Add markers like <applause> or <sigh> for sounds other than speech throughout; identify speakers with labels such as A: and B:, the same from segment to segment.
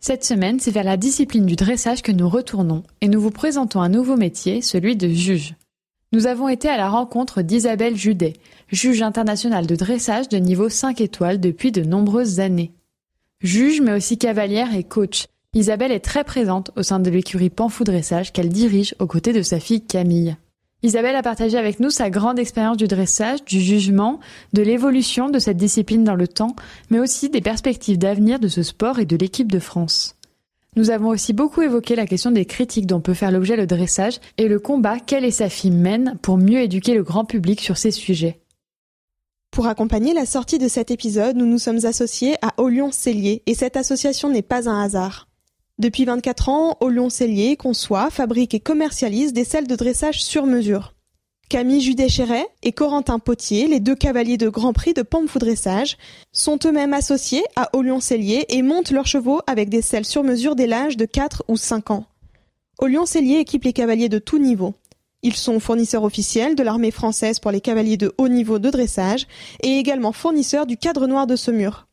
A: Cette semaine, c'est vers la discipline du dressage que nous retournons et nous vous présentons un nouveau métier, celui de juge. Nous avons été à la rencontre d'Isabelle Judet, juge internationale de dressage de niveau 5 étoiles depuis de nombreuses années. Juge mais aussi cavalière et coach, Isabelle est très présente au sein de l'écurie Panfou Dressage qu'elle dirige aux côtés de sa fille Camille. Isabelle a partagé avec nous sa grande expérience du dressage, du jugement, de l'évolution de cette discipline dans le temps, mais aussi des perspectives d'avenir de ce sport et de l'équipe de France. Nous avons aussi beaucoup évoqué la question des critiques dont peut faire l'objet le dressage et le combat qu'elle et sa fille mènent pour mieux éduquer le grand public sur ces sujets.
B: Pour accompagner la sortie de cet épisode, nous nous sommes associés à Olion Cellier et cette association n'est pas un hasard. Depuis 24 ans, Olion Cellier conçoit, fabrique et commercialise des selles de dressage sur mesure. Camille Judet-Chéret et Corentin Potier, les deux cavaliers de Grand Prix de Pamphou Dressage, sont eux-mêmes associés à Olion Cellier et montent leurs chevaux avec des selles sur mesure dès l'âge de 4 ou 5 ans. Olion Cellier équipe les cavaliers de tout niveau. Ils sont fournisseurs officiels de l'armée française pour les cavaliers de haut niveau de dressage et également fournisseurs du cadre noir de Saumur.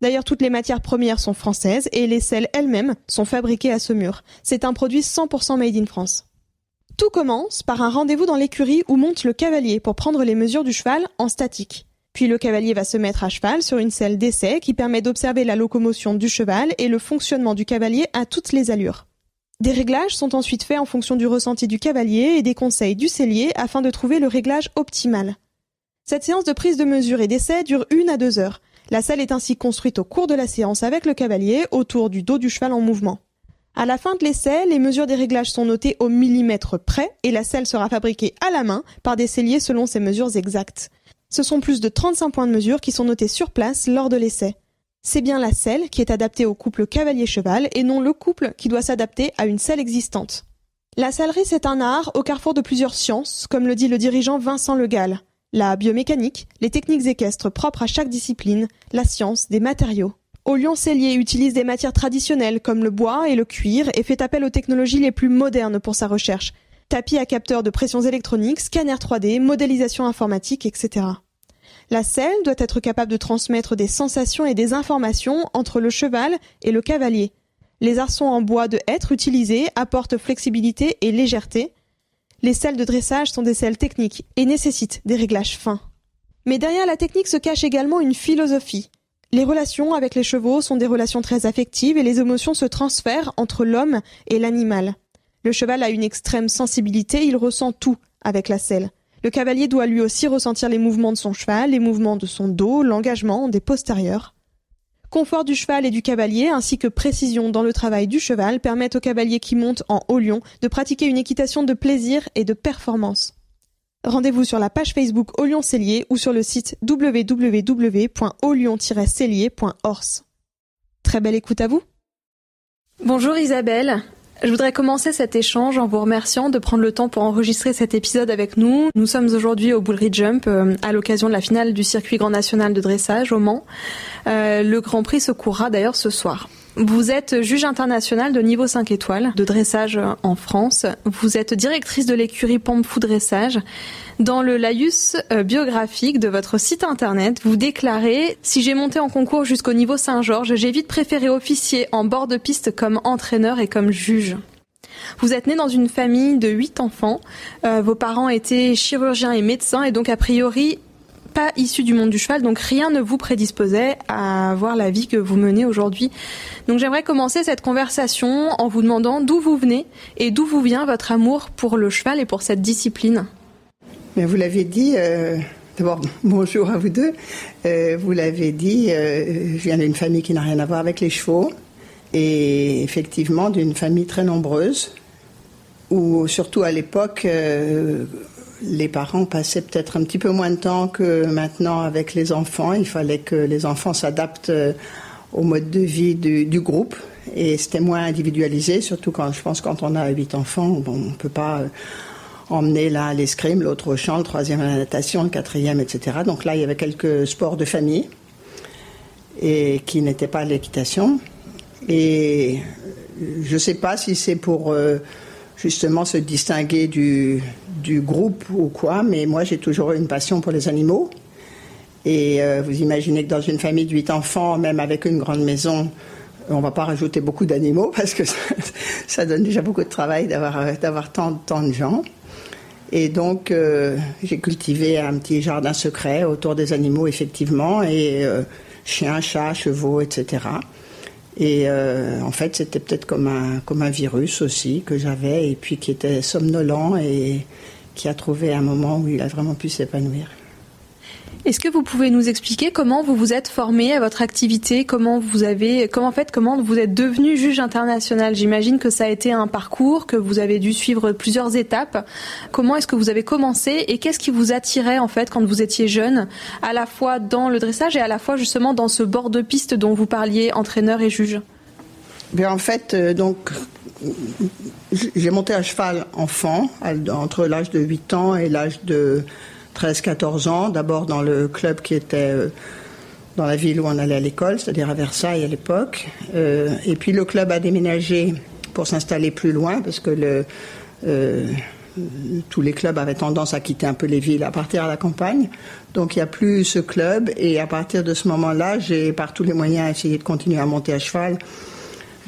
B: D'ailleurs, toutes les matières premières sont françaises et les selles elles-mêmes sont fabriquées à Saumur. C'est un produit 100% made in France. Tout commence par un rendez-vous dans l'écurie où monte le cavalier pour prendre les mesures du cheval en statique. Puis le cavalier va se mettre à cheval sur une selle d'essai qui permet d'observer la locomotion du cheval et le fonctionnement du cavalier à toutes les allures. Des réglages sont ensuite faits en fonction du ressenti du cavalier et des conseils du cellier afin de trouver le réglage optimal. Cette séance de prise de mesure et d'essai dure une à deux heures. La selle est ainsi construite au cours de la séance avec le cavalier autour du dos du cheval en mouvement. À la fin de l'essai, les mesures des réglages sont notées au millimètre près et la selle sera fabriquée à la main par des selliers selon ces mesures exactes. Ce sont plus de 35 points de mesure qui sont notés sur place lors de l'essai. C'est bien la selle qui est adaptée au couple cavalier-cheval et non le couple qui doit s'adapter à une selle existante. La sellerie, c'est un art au carrefour de plusieurs sciences, comme le dit le dirigeant Vincent Le Gall la biomécanique, les techniques équestres propres à chaque discipline, la science des matériaux. Lyon Cellier utilise des matières traditionnelles comme le bois et le cuir et fait appel aux technologies les plus modernes pour sa recherche. Tapis à capteurs de pressions électroniques, scanner 3D, modélisation informatique, etc. La selle doit être capable de transmettre des sensations et des informations entre le cheval et le cavalier. Les arçons en bois de hêtre utilisés apportent flexibilité et légèreté, les selles de dressage sont des selles techniques et nécessitent des réglages fins. Mais derrière la technique se cache également une philosophie. Les relations avec les chevaux sont des relations très affectives et les émotions se transfèrent entre l'homme et l'animal. Le cheval a une extrême sensibilité, il ressent tout avec la selle. Le cavalier doit lui aussi ressentir les mouvements de son cheval, les mouvements de son dos, l'engagement des postérieurs. Confort du cheval et du cavalier, ainsi que précision dans le travail du cheval, permettent au cavalier qui monte en haut lion de pratiquer une équitation de plaisir et de performance. Rendez-vous sur la page Facebook Olion Cellier ou sur le site www.olion-cellier.ors. Très belle écoute à vous. Bonjour Isabelle. Je voudrais commencer cet échange en vous remerciant de prendre le temps pour enregistrer cet épisode avec nous. Nous sommes aujourd'hui au Bullry Jump euh, à l'occasion de la finale du circuit grand national de dressage au Mans. Euh, le Grand Prix se courra d'ailleurs ce soir. Vous êtes juge international de niveau 5 étoiles de dressage en France. Vous êtes directrice de l'écurie Pampfou Dressage. Dans le laïus euh, biographique de votre site internet, vous déclarez Si j'ai monté en concours jusqu'au niveau Saint-Georges, j'ai vite préféré officier en bord de piste comme entraîneur et comme juge. Vous êtes né dans une famille de huit enfants. Euh, vos parents étaient chirurgiens et médecins et donc a priori pas issu du monde du cheval, donc rien ne vous prédisposait à avoir la vie que vous menez aujourd'hui. Donc j'aimerais commencer cette conversation en vous demandant d'où vous venez et d'où vous vient votre amour pour le cheval et pour cette discipline.
C: Mais vous l'avez dit, euh, d'abord <laughs> bonjour à vous deux. Euh, vous l'avez dit, euh, je viens d'une famille qui n'a rien à voir avec les chevaux et effectivement d'une famille très nombreuse où surtout à l'époque les parents passaient peut-être un petit peu moins de temps que maintenant avec les enfants. Il fallait que les enfants s'adaptent euh, au mode de vie du, groupe. et c'était moins individualisé, surtout quand je pense quand on a huit enfants, on peut pas emmener l'un à l'escrime, l'autre au chant, le troisième à la natation, le quatrième, etc. Donc là, il y avait quelques sports de famille et qui n'étaient pas l'équitation. Et je ne sais pas si c'est pour euh, justement se distinguer du, du, groupe ou quoi, mais moi j'ai toujours eu une passion pour les animaux. Et euh, vous imaginez que dans une famille de huit enfants, même avec une grande maison, on va pas rajouter beaucoup d'animaux <laughs> parce que ça, donne déjà beaucoup de travail d'avoir, d'avoir tant, tant de gens. Et donc, euh, j'ai cultivé un petit jardin secret autour des animaux, effectivement, et euh, chiens, chats, chevaux, etc. Et euh, en fait, c'était peut-être comme un, comme un virus aussi que j'avais, et puis qui était somnolent et qui a trouvé un moment où il a vraiment pu s'épanouir.
B: Est-ce que vous pouvez nous expliquer comment vous vous êtes formé à votre activité, comment vous avez, comment en fait, comment vous êtes devenu juge international? J'imagine que ça a été un parcours, que vous avez dû suivre plusieurs étapes. Comment est-ce que vous avez commencé et qu'est-ce qui vous attirait en fait quand vous étiez jeune, à la fois dans le dressage et à la fois justement dans ce bord de piste dont vous parliez, entraîneur et juge?
C: Bien, en fait, euh, donc, j'ai monté à cheval enfant, entre l'âge de 8 ans et l'âge de 13-14 ans, d'abord dans le club qui était euh, dans la ville où on allait à l'école, c'est-à-dire à Versailles à l'époque. Euh, et puis le club a déménagé pour s'installer plus loin parce que euh, tous les clubs avaient tendance à quitter un peu les villes, à partir à la campagne. Donc il n'y a plus ce club et à partir de ce moment-là, j'ai par tous les moyens essayé de continuer à monter à cheval.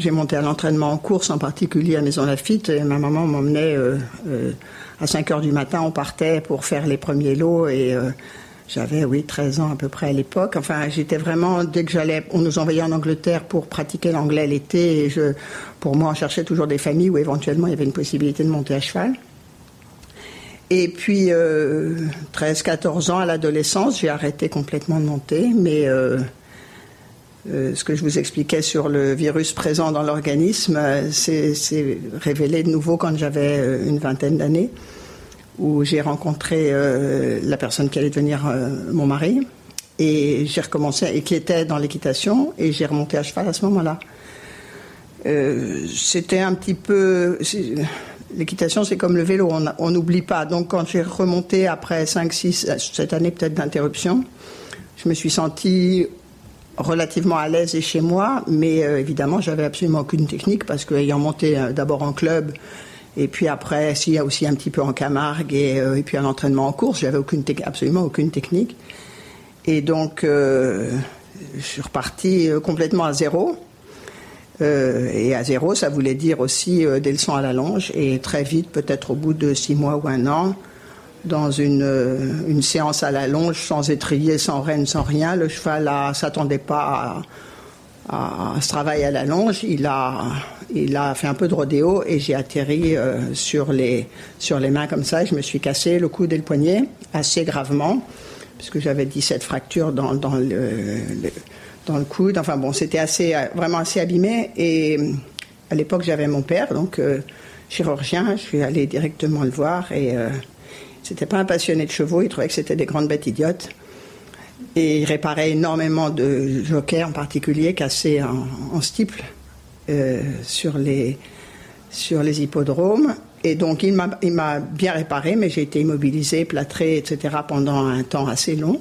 C: J'ai monté à l'entraînement en course, en particulier à Maison Lafitte, ma maman m'emmenait à 5 heures du matin, on partait pour faire les premiers lots et euh, j'avais, oui, 13 ans à peu près à l'époque. Enfin, j'étais vraiment, dès que j'allais, on nous envoyait en Angleterre pour pratiquer l'anglais l'été et je, pour moi, on cherchait toujours des familles où éventuellement il y avait une possibilité de monter à cheval. Et puis, 13-14 euh, ans à l'adolescence, j'ai arrêté complètement de monter, mais euh, ce que je vous expliquais sur le virus présent dans l'organisme, c'est révélé de nouveau quand j'avais une vingtaine d'années où j'ai rencontré euh, la personne qui allait devenir euh, mon mari et j'ai recommencé et qui était dans l'équitation et j'ai remonté à cheval à ce moment-là. Euh, c'était un petit peu l'équitation c'est comme le vélo on n'oublie pas donc quand j'ai remonté après 5 6 cette année peut-être d'interruption je me suis sentie relativement à l'aise et chez moi mais évidemment j'avais absolument aucune technique parce que ayant monté d'abord en club et puis après, s'il y a aussi un petit peu en Camargue et, euh, puis un entraînement en course, j'avais aucune absolument aucune technique. Et donc, euh, je suis reparti euh, complètement à zéro. Euh, et à zéro, ça voulait dire aussi euh, des leçons à la longe. Et très vite, peut-être au bout de six mois ou un an, dans une, une séance à la longe, sans étrier, sans rêne, sans rien, le cheval ne s'attendait pas à, ce travail à la longe. Il a fait un peu de rodéo et j'ai atterri euh, sur, les, mains comme ça. Je me suis cassé le coude et le poignet assez gravement, puisque j'avais 17 fractures dans, le, coude. Enfin bon, c'était vraiment assez abîmé. Et à l'époque, j'avais mon père, donc euh, chirurgien. Je suis allé directement le voir et euh, c'était pas un passionné de chevaux. Il trouvait que c'était des grandes bêtes idiotes. Et il réparait énormément de jockeys en particulier cassés en, en. Euh, sur, les, sur les hippodromes. Et donc, il m'a bien réparé, mais j'ai été immobilisé, plâtré, etc. pendant un temps assez long.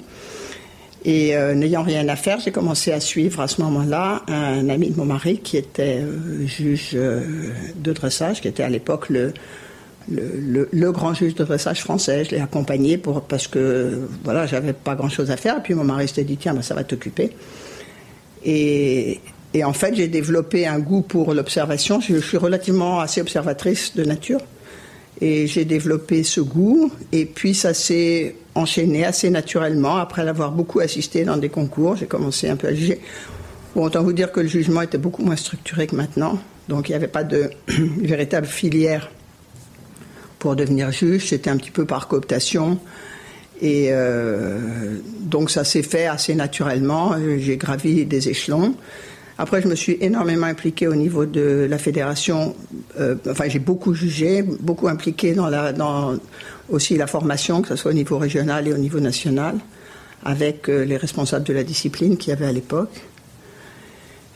C: Et euh, n'ayant rien à faire, j'ai commencé à suivre à ce moment-là un ami de mon mari qui était euh, juge de dressage, qui était à l'époque le, le, grand juge de dressage français. Je l'ai accompagné pour, parce que voilà, j'avais pas grand-chose à faire. Et puis mon mari s'était dit tiens, ben, ça va t'occuper. Et, en fait, j'ai développé un goût pour l'observation. Je, suis relativement assez observatrice de nature. Et j'ai développé ce goût. Et puis, ça s'est enchaîné assez naturellement. Après l'avoir beaucoup assisté dans des concours, j'ai commencé un peu à juger. Bon, autant vous dire que le jugement était beaucoup moins structuré que maintenant. Donc, il n'y avait pas de <clears throat> véritable filière pour devenir juge. C'était un petit peu par cooptation. Et euh, donc, ça s'est fait assez naturellement. J'ai gravi des échelons. Après, je me suis énormément impliquée au niveau de la fédération. Euh, enfin, j'ai beaucoup jugé, beaucoup impliqué dans, la, dans aussi la formation, que ce soit au niveau régional et au niveau national, avec euh, les responsables de la discipline qu'il y avait à l'époque.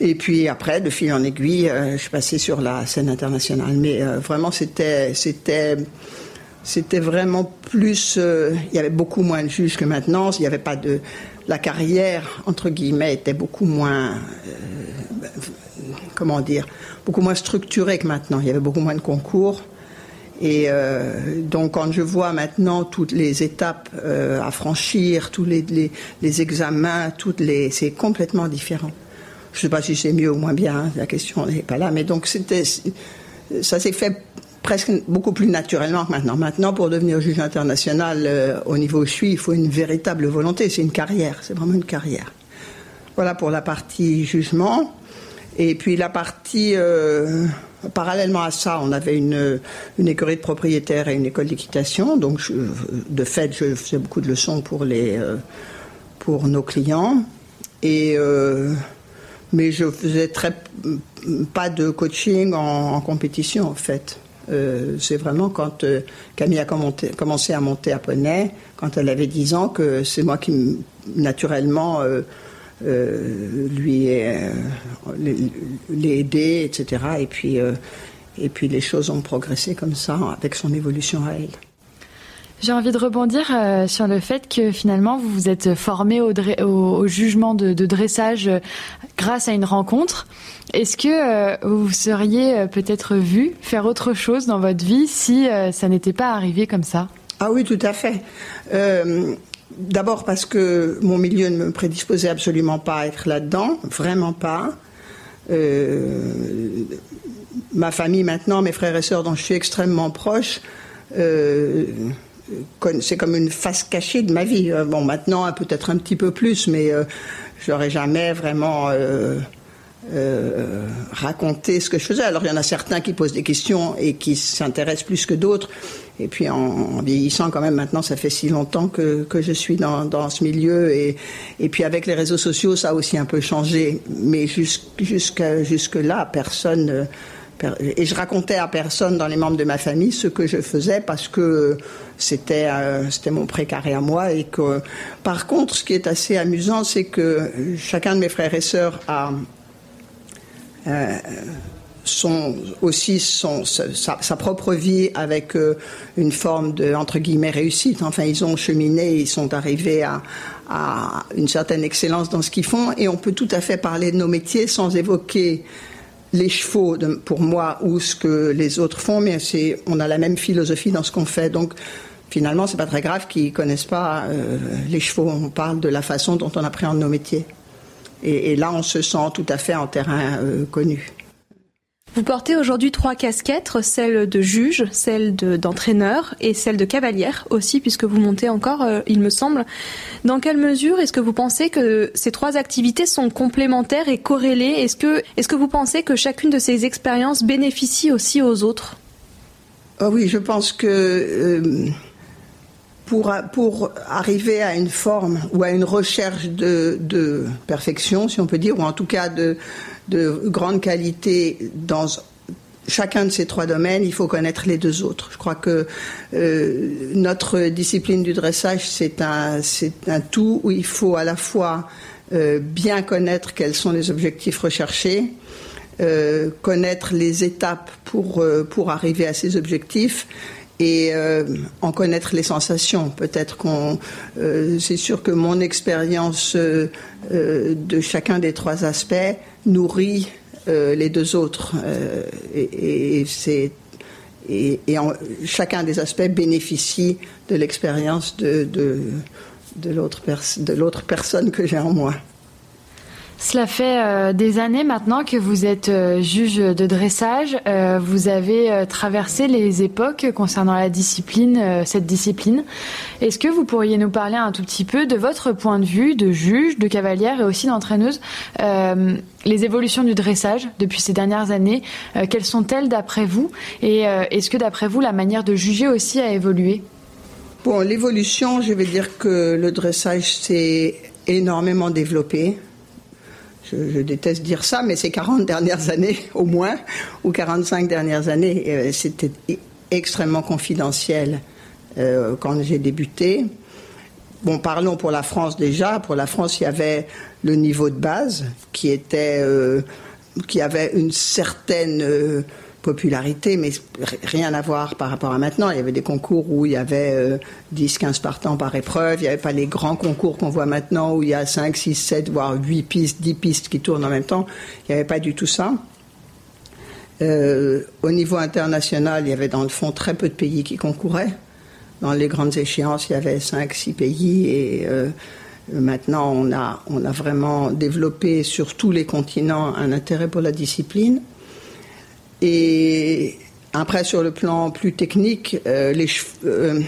C: Et puis après, de fil en aiguille, je suis passée sur la scène internationale. Mais vraiment, c'était, c'était, c'était vraiment plus. il y avait beaucoup moins de juges que maintenant. Il n'y avait pas de. La carrière entre guillemets était beaucoup moins. comment dire Beaucoup moins structurée que maintenant. Il y avait beaucoup moins de concours. Et euh, donc quand je vois maintenant toutes les étapes euh, à franchir, tous les, les, examens, toutes les, c'est complètement différent. Je ne sais pas si c'est mieux ou moins bien, hein, la question n'est pas là, mais donc c'était, ça s'est fait presque beaucoup plus naturellement que maintenant. Maintenant, pour devenir juge international euh, au niveau suis, il faut une véritable volonté, c'est une carrière, c'est vraiment une carrière. Voilà pour la partie jugement. Et puis la partie Parallèlement à ça, on avait une, écurie de propriétaires et une école d'équitation. Donc, de fait, je faisais beaucoup de leçons pour, les, euh, pour nos clients. Et, euh, mais je faisais très, pas de coaching en, compétition, en fait. Euh, c'est vraiment quand Camille a commencé à monter à Poney, quand elle avait 10 ans, que c'est moi qui, naturellement, euh, lui euh, l'aider, etc. Et puis, euh, et puis les choses ont progressé comme ça avec son évolution à elle.
A: J'ai envie de rebondir sur le fait que finalement vous vous êtes formé au, jugement de, dressage grâce à une rencontre. Est-ce que vous seriez peut-être vu faire autre chose dans votre vie si ça n'était pas arrivé comme ça?
C: Ah oui, tout à fait. D'abord parce que mon milieu ne me prédisposait absolument pas à être là-dedans, vraiment pas. Euh, ma famille maintenant, mes frères et sœurs dont je suis extrêmement proche, euh, c'est comme une face cachée de ma vie. Euh, bon, maintenant peut-être un petit peu plus, mais je n'aurais jamais vraiment raconté ce que je faisais. Alors il y en a certains qui posent des questions et qui s'intéressent plus que d'autres. Et puis en, vieillissant quand même, maintenant ça fait si longtemps que, je suis dans, ce milieu. Et, puis avec les réseaux sociaux, ça a aussi un peu changé. Mais jusqu'à jusque là, personne... Et je racontais à personne dans les membres de ma famille ce que je faisais parce que c'était euh, c'était mon précaré à moi et que par contre ce qui est assez amusant c'est que chacun de mes frères et sœurs a euh, son, aussi son, sa, propre vie avec euh, une forme de, entre guillemets, réussite. Enfin, ils ont cheminé, ils sont arrivés à une certaine excellence dans ce qu'ils font et on peut tout à fait parler de nos métiers sans évoquer les chevaux pour moi ou ce que les autres font, mais on a la même philosophie dans ce qu'on fait. Donc, finalement, c'est pas très grave qu'ils connaissent pas euh, les chevaux. On parle de la façon dont on appréhende nos métiers. Et, et là, on se sent tout à fait en terrain euh, connu.
B: Vous portez aujourd'hui trois casquettes, celle de juge, celle d'entraîneur et celle de cavalière aussi, puisque vous montez encore, euh, il me semble. Dans quelle mesure est-ce que vous pensez que ces trois activités sont complémentaires et corrélées? Est-ce que, est que vous pensez que chacune de ces expériences bénéficie aussi aux autres?
C: Oh Oui, je pense que euh, pour, pour arriver à une forme ou à une recherche de, de perfection, si on peut dire, ou en tout cas de de grande qualité dans chacun de ces trois domaines, il faut connaître les deux autres. Je crois que euh, notre discipline du dressage, c'est un, un tout où il faut à la fois euh, bien connaître quels sont les objectifs recherchés, euh, connaître les étapes pour, pour arriver à ces objectifs et en connaître les sensations. Peut-être qu'on, c'est sûr que mon expérience de chacun des trois aspects nourrit euh, les deux autres. Euh, et, c'est et, chacun des aspects bénéficie de l'expérience de, de, de l'autre personne que j'ai en moi.
A: Cela fait euh, des années maintenant que vous êtes euh, juge de dressage. Euh, vous avez traversé les époques concernant la discipline, cette discipline. Est-ce que vous pourriez nous parler un tout petit peu de votre point de vue de juge, de cavalière et aussi d'entraîneuse les évolutions du dressage depuis ces dernières années, quelles sont-elles d'après vous? Et est-ce que d'après vous, la manière de juger aussi a évolué?
C: Bon, l'évolution, je vais dire que le dressage s'est énormément développé je, déteste dire ça, mais ces 40 dernières années <laughs> au moins, ou 45 dernières années, euh, c'était extrêmement confidentiel euh, quand j'ai débuté. bon, parlons pour la France déjà. Pour la France, il y avait le niveau de base qui était, euh, qui avait une certaine popularité, mais rien à voir par rapport à maintenant. Il y avait des concours où il y avait 10, 15 partants par épreuve. Il n'y avait pas les grands concours qu'on voit maintenant où il y a 5, 6, 7, voire 8 pistes, 10 pistes qui tournent en même temps. Il n'y avait pas du tout ça. au niveau international, il y avait dans le fond très peu de pays qui concouraient. Dans les grandes échéances, il y avait 5-6 pays et euh, maintenant on a, on a vraiment développé sur tous les continents un intérêt pour la discipline. Et après, sur le plan plus technique, euh, les euh,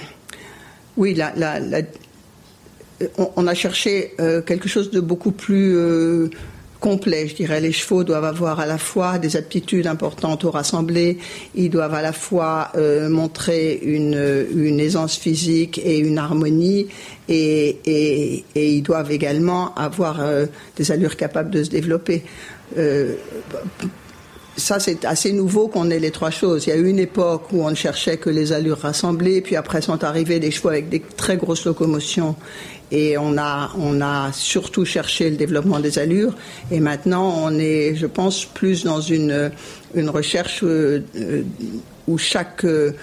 C: oui, la, on, a cherché quelque chose de beaucoup plus complet, je dirais. Les chevaux doivent avoir à la fois des aptitudes importantes au rassemblé, ils doivent à la fois euh, montrer une, aisance physique et une harmonie, et, ils doivent également avoir euh, des allures capables de se développer. Euh, ça, c'est assez nouveau qu'on ait les trois choses. Il y a eu une époque où on ne cherchait que les allures rassemblées, puis après sont arrivés des chevaux avec des très grosses locomotions et on a, on a surtout cherché le développement des allures. Et maintenant, on est, je pense, plus dans une, une recherche euh, euh, où chaque, euh,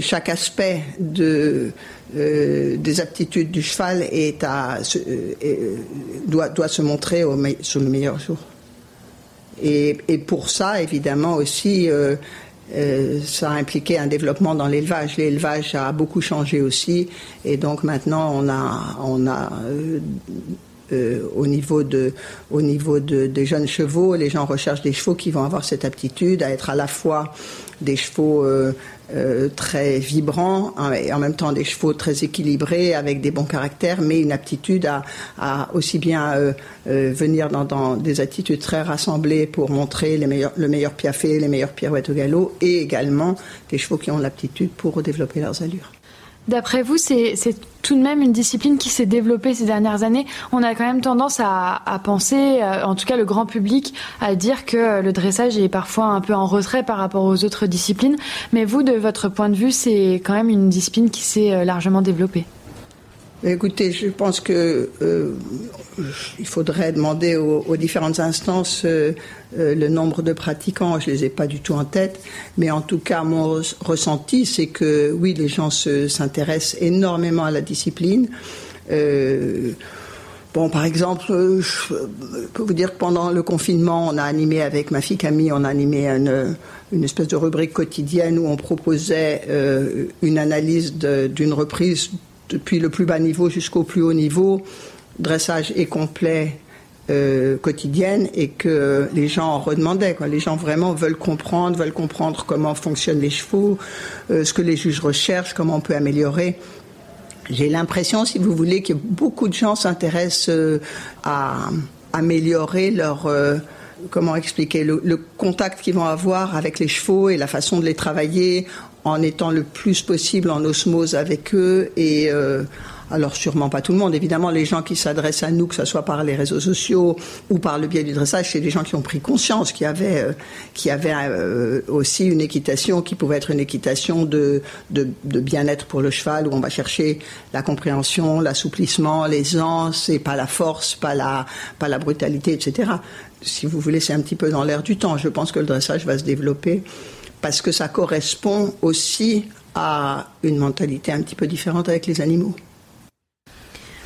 C: chaque aspect de, des aptitudes du cheval est à, doit, doit se montrer au, sur le meilleur jour. Et, pour ça, évidemment aussi, euh, ça a impliqué un développement dans l'élevage. L'élevage a beaucoup changé aussi, et donc maintenant on a, on a euh, euh, au niveau de, au niveau de, des jeunes chevaux, les gens recherchent des chevaux qui vont avoir cette aptitude à être à la fois des chevaux euh, très vibrants hein, et en même temps des chevaux très équilibrés avec des bons caractères, mais une aptitude à, à aussi bien euh, euh, venir dans, dans, des attitudes très rassemblées pour montrer les meilleurs, le meilleur piafé, les meilleures pirouettes au galop, et également des chevaux qui ont l'aptitude pour développer leurs allures.
A: D'après vous, c'est tout de même une discipline qui s'est développée ces dernières années. On a quand même tendance à, penser, euh, en tout cas le grand public, à dire que le dressage est parfois un peu en retrait par rapport aux autres disciplines. Mais vous, de votre point de vue, c'est quand même une discipline qui s'est euh, largement développée.
C: Écoutez, je pense que euh, il faudrait demander aux, différentes instances euh, euh, le nombre de pratiquants. Je les ai pas du tout en tête, mais en tout cas, mon ressenti, c'est que oui, les gens s'intéressent énormément à la discipline. Bon, par exemple, je peux vous dire que pendant le confinement, on a animé avec ma fille Camille, on a animé une, espèce de rubrique quotidienne où on proposait une analyse d'une reprise depuis le plus bas niveau jusqu'au plus haut niveau, dressage et complet euh, quotidienne et que les gens en redemandaient. Les gens vraiment veulent comprendre, veulent comprendre comment fonctionnent les chevaux, euh, ce que les juges recherchent, comment on peut améliorer. J'ai l'impression, si vous voulez, que beaucoup de gens s'intéressent euh, à améliorer leur euh, comment expliquer le contact qu'ils vont avoir avec les chevaux et la façon de les travailler en étant le plus possible en osmose avec eux et euh, alors sûrement pas tout le monde, évidemment les gens qui s'adressent à nous, que ce soit par les réseaux sociaux ou par le biais du dressage, c'est des gens qui ont pris conscience qu'il y avait, euh, qu'il y avait euh, aussi une équitation qui pouvait être une équitation de, de, de bien-être pour le cheval, où on va chercher la compréhension, l'assouplissement, l'aisance et pas la force, pas la, pas la brutalité, etc. Si vous voulez, c'est un petit peu dans l'air du temps. Je pense que le dressage va se développer parce que ça correspond aussi à une mentalité un petit peu différente avec les animaux.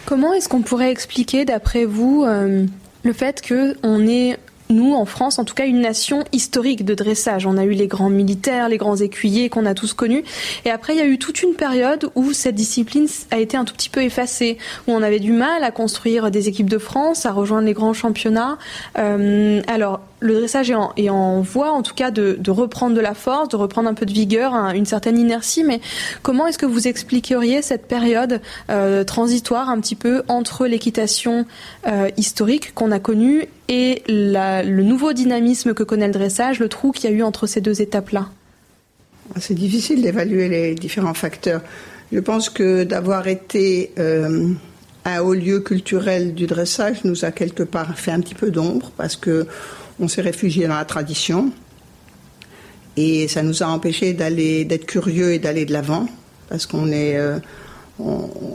B: Comment est-ce qu'on pourrait expliquer, d'après vous, euh, le fait qu'on est nous, en France, en tout cas, une nation historique de dressage. On a eu les grands militaires, les grands écuyers qu'on a tous connus. Et après, il y a eu toute une période où cette discipline a été un tout petit peu effacée, où on avait du mal à construire des équipes de France, à rejoindre les grands championnats. Euh, alors, le dressage est en, voie, en tout cas, de, reprendre de la force, de reprendre un peu de vigueur, une certaine inertie. Mais comment est-ce que vous expliqueriez cette période euh, transitoire un petit peu entre l'équitation euh, historique qu'on a connue et la, le nouveau dynamisme que connaît le dressage, le trou qu'il y a eu entre ces deux étapes-là?
C: C'est difficile d'évaluer les différents facteurs. Je pense que d'avoir été euh, un haut lieu culturel du dressage nous a quelque part fait un petit peu d'ombre parce que on s'est réfugié dans la tradition et ça nous a empêché d'être curieux et d'aller de l'avant parce qu'on est euh,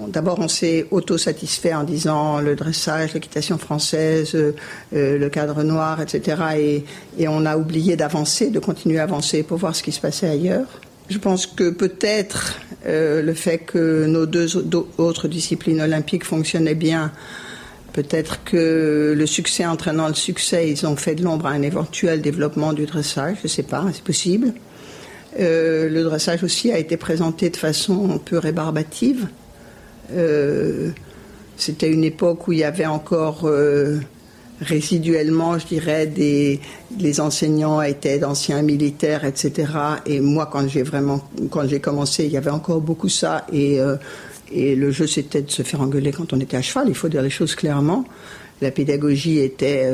C: D'abord, on s'est auto-satisfait en disant le dressage, l'équitation française, euh, le cadre noir, etc. Et, et on a oublié d'avancer, de continuer à avancer pour voir ce qui se passait ailleurs. Je pense que peut-être euh, le fait que nos deux autres disciplines olympiques fonctionnaient bien, peut-être que le succès entraînant le succès, ils ont fait de l'ombre à un éventuel développement du dressage, je ne sais pas, c'est possible. Euh, le dressage aussi a été présenté de façon peu rébarbative. Euh, c'était une époque où il y avait encore euh, résiduellement, je dirais, des, les enseignants étaient d'anciens militaires, etc. Et moi, quand j'ai vraiment, quand j'ai commencé, il y avait encore beaucoup ça. Et, et le jeu, c'était de se faire engueuler quand on était à cheval. Il faut dire les choses clairement. La pédagogie était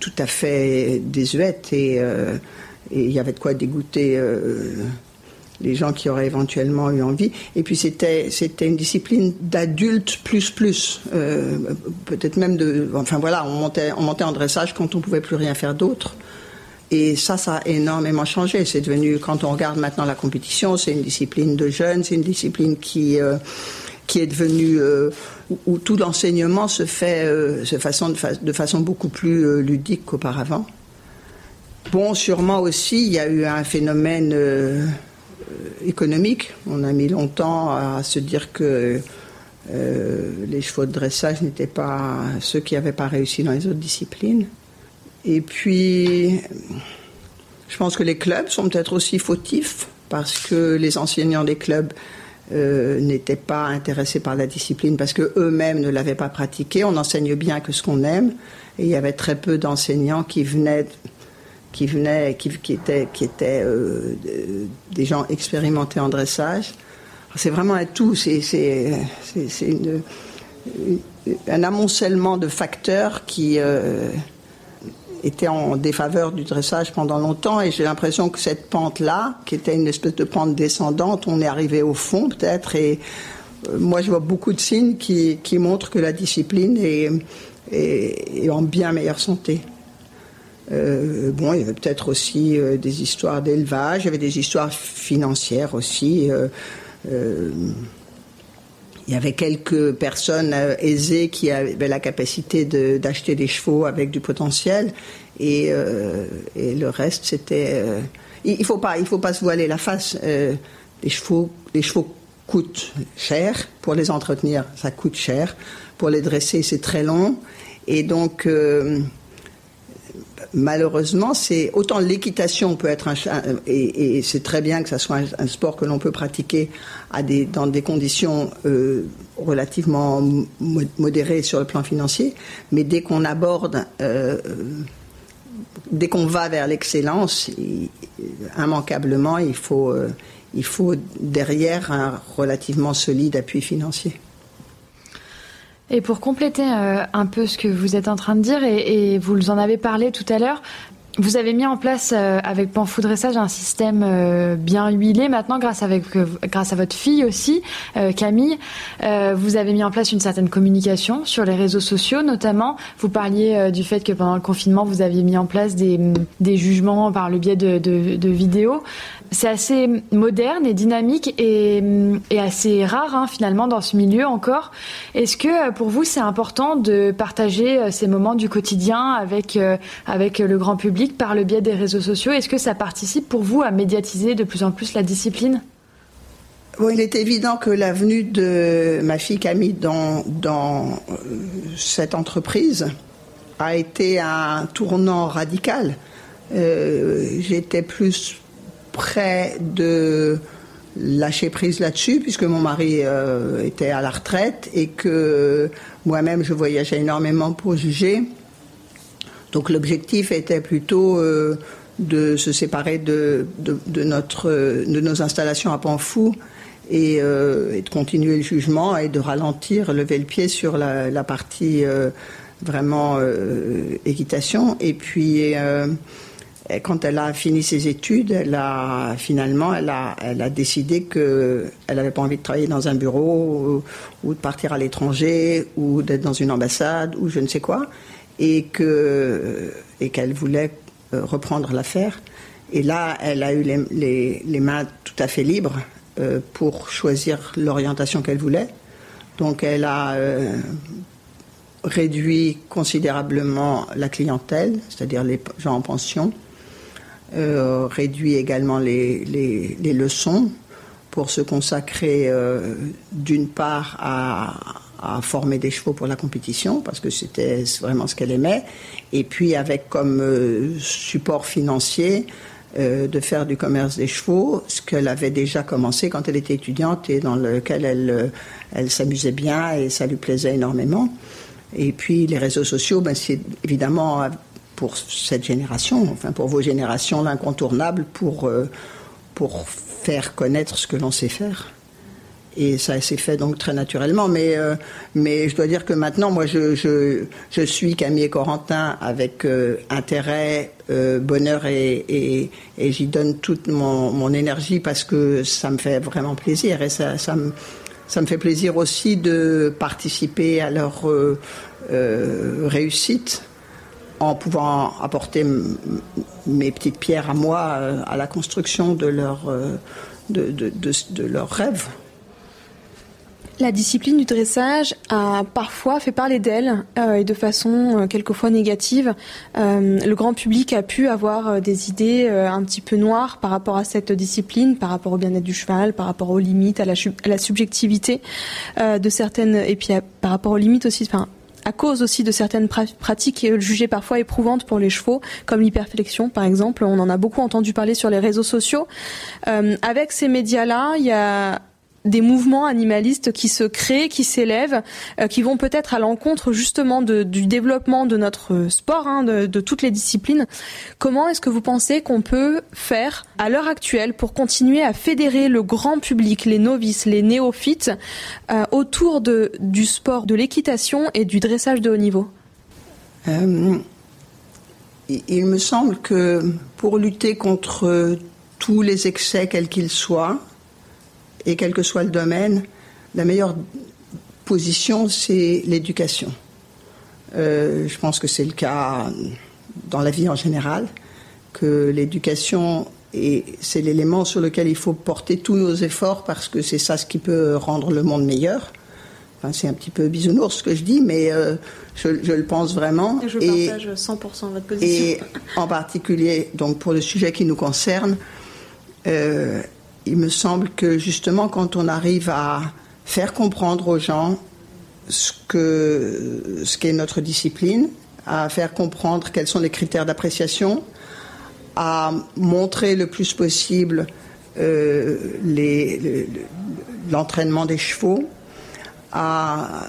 C: tout à fait désuète et et il y avait de quoi dégoûter euh, les gens qui auraient éventuellement eu envie. Et puis c'était c'était une discipline d'adultes plus plus, euh, peut-être même de. Enfin voilà, on montait on montait en dressage quand on pouvait plus rien faire d'autre. Et ça, ça a énormément changé. C'est devenu, quand on regarde maintenant la compétition, c'est une discipline de jeunes, c'est une discipline qui euh, qui est devenue où, tout l'enseignement se fait façon de façon beaucoup plus ludique qu'auparavant. Bon, sûrement aussi, il y a eu un phénomène euh, économique. On a mis longtemps à se dire que euh, les chevaux de dressage n'étaient pas ceux qui n'avaient pas réussi dans les autres disciplines. Et puis, je pense que les clubs sont peut-être aussi fautifs parce que les enseignants des clubs euh, n'étaient pas intéressés par la discipline parce que eux-mêmes ne l'avaient pas pratiquée. On enseigne bien que ce qu'on aime et il y avait très peu d'enseignants qui venaient qui venaient, qui, étaient, qui étaient euh, des gens expérimentés en dressage. C'est vraiment un tout, c'est un amoncellement de facteurs qui euh, étaient en défaveur du dressage pendant longtemps et j'ai l'impression que cette pente-là, qui était une espèce de pente descendante, on est arrivé au fond peut-être et euh, moi je vois beaucoup de signes qui, montrent que la discipline est en bien meilleure santé. Euh, bon, il y avait peut-être aussi euh, des histoires d'élevage, il y avait des histoires financières aussi. Euh, il y avait quelques personnes aisées qui avaient la capacité d'acheter des chevaux avec du potentiel, et, le reste c'était. il faut pas, faut pas se voiler la face. les chevaux, les chevaux coûtent cher pour les entretenir, ça coûte cher. Pour les dresser, c'est très long, et donc malheureusement, c'est autant l'équitation peut être un, et, c'est très bien que ça soit un, sport que l'on peut pratiquer dans des conditions euh, relativement modérées sur le plan financier, mais dès qu'on aborde, euh, dès qu'on va vers l'excellence, immanquablement, euh, il faut derrière un relativement solide appui financier.
A: Et pour compléter euh, un peu ce que vous êtes en train de dire, et, et vous en avez parlé tout à l'heure, vous avez mis en place euh, avec Panfou Dressage un système euh, bien huilé maintenant grâce, à votre fille aussi, Camille. vous avez mis en place une certaine communication sur les réseaux sociaux notamment. Vous parliez du fait que pendant le confinement, vous aviez mis en place des, jugements par le biais de, de vidéos c'est assez moderne et dynamique et, assez rare hein, finalement dans ce milieu encore. Est-ce que euh, pour vous c'est important de partager euh, ces moments du quotidien avec, euh, avec le grand public par le biais des réseaux sociaux? Est-ce que ça participe pour vous à médiatiser de plus en plus la discipline?
C: Bon, il est évident que la venue de ma fille Camille dans, dans cette entreprise a été un tournant radical. J'étais plus près de lâcher prise là-dessus, puisque mon mari euh, était à la retraite et que moi-même je voyageais énormément pour juger. Donc l'objectif était plutôt euh, de se séparer de, notre, de nos installations à Panfou et, euh, et, de continuer le jugement et de ralentir, lever le pied sur la, la partie vraiment équitation. Et puis quand elle a fini ses études, elle a finalement, elle a, elle a décidé que elle n'avait pas envie de travailler dans un bureau ou, de partir à l'étranger ou d'être dans une ambassade ou je ne sais quoi, et que et qu'elle voulait euh, reprendre l'affaire. Et là, elle a eu les, les, mains tout à fait libres euh, pour choisir l'orientation qu'elle voulait. Donc elle a réduit considérablement la clientèle, c'est-à-dire les gens en pension, réduit également les, les, leçons pour se consacrer d'une part à, former des chevaux pour la compétition parce que c'était vraiment ce qu'elle aimait. Et puis avec comme euh, support financier euh, de faire du commerce des chevaux, ce qu'elle avait déjà commencé quand elle était étudiante et dans lequel elle, euh, elle s'amusait bien et ça lui plaisait énormément. Et puis les réseaux sociaux, ben, c'est évidemment pour cette génération, enfin pour vos générations, l'incontournable pour, pour faire connaître ce que l'on sait faire. Et ça s'est fait donc très naturellement. Mais, euh, mais je dois dire que maintenant, moi, je, je, suis Camille et Corentin avec euh, intérêt, euh, bonheur et, et, et j'y donne toute mon, mon, énergie parce que ça me fait vraiment plaisir. Et ça, ça, me, ça me fait plaisir aussi de participer à leur réussite en pouvant apporter mes petites pierres à moi à la construction de leur, de, de, de, leurs rêves.
B: La discipline du dressage a parfois fait parler d'elle euh, et de façon euh, quelquefois négative. Euh, le grand public a pu avoir des idées un petit peu noires par rapport à cette discipline, par rapport au bien-être du cheval, par rapport aux limites, à la, la subjectivité de certaines, et puis par rapport aux limites aussi, à cause aussi de certaines pratiques jugées parfois éprouvantes pour les chevaux, comme l'hyperflexion par exemple. On en a beaucoup entendu parler sur les réseaux sociaux. avec ces médias-là, il y a des mouvements animalistes qui se créent, qui s'élèvent, euh, qui vont peut-être à l'encontre justement du développement de notre sport, hein, de, de, toutes les disciplines. Comment est-ce que vous pensez qu'on peut faire à l'heure actuelle pour continuer à fédérer le grand public, les novices, les néophytes, euh, autour de, du sport de l'équitation et du dressage de haut niveau?
C: Euh, Il me semble que pour lutter contre tous les excès, quels qu'ils soient, et quel que soit le domaine, la meilleure position, c'est l'éducation. Euh, je pense que c'est le cas dans la vie en général, que l'éducation c'est l'élément sur lequel il faut porter tous nos efforts parce que c'est ça ce qui peut rendre le monde meilleur. Enfin, c'est un petit peu bisounours ce que je dis, mais euh, je, le pense vraiment.
B: Je partage 100% votre position.
C: Et en particulier, donc pour le sujet qui nous concerne, euh, il me semble que justement quand on arrive à faire comprendre aux gens ce que ce qu'est notre discipline, à faire comprendre quels sont les critères d'appréciation, à montrer le plus possible euh, l'entraînement des chevaux, à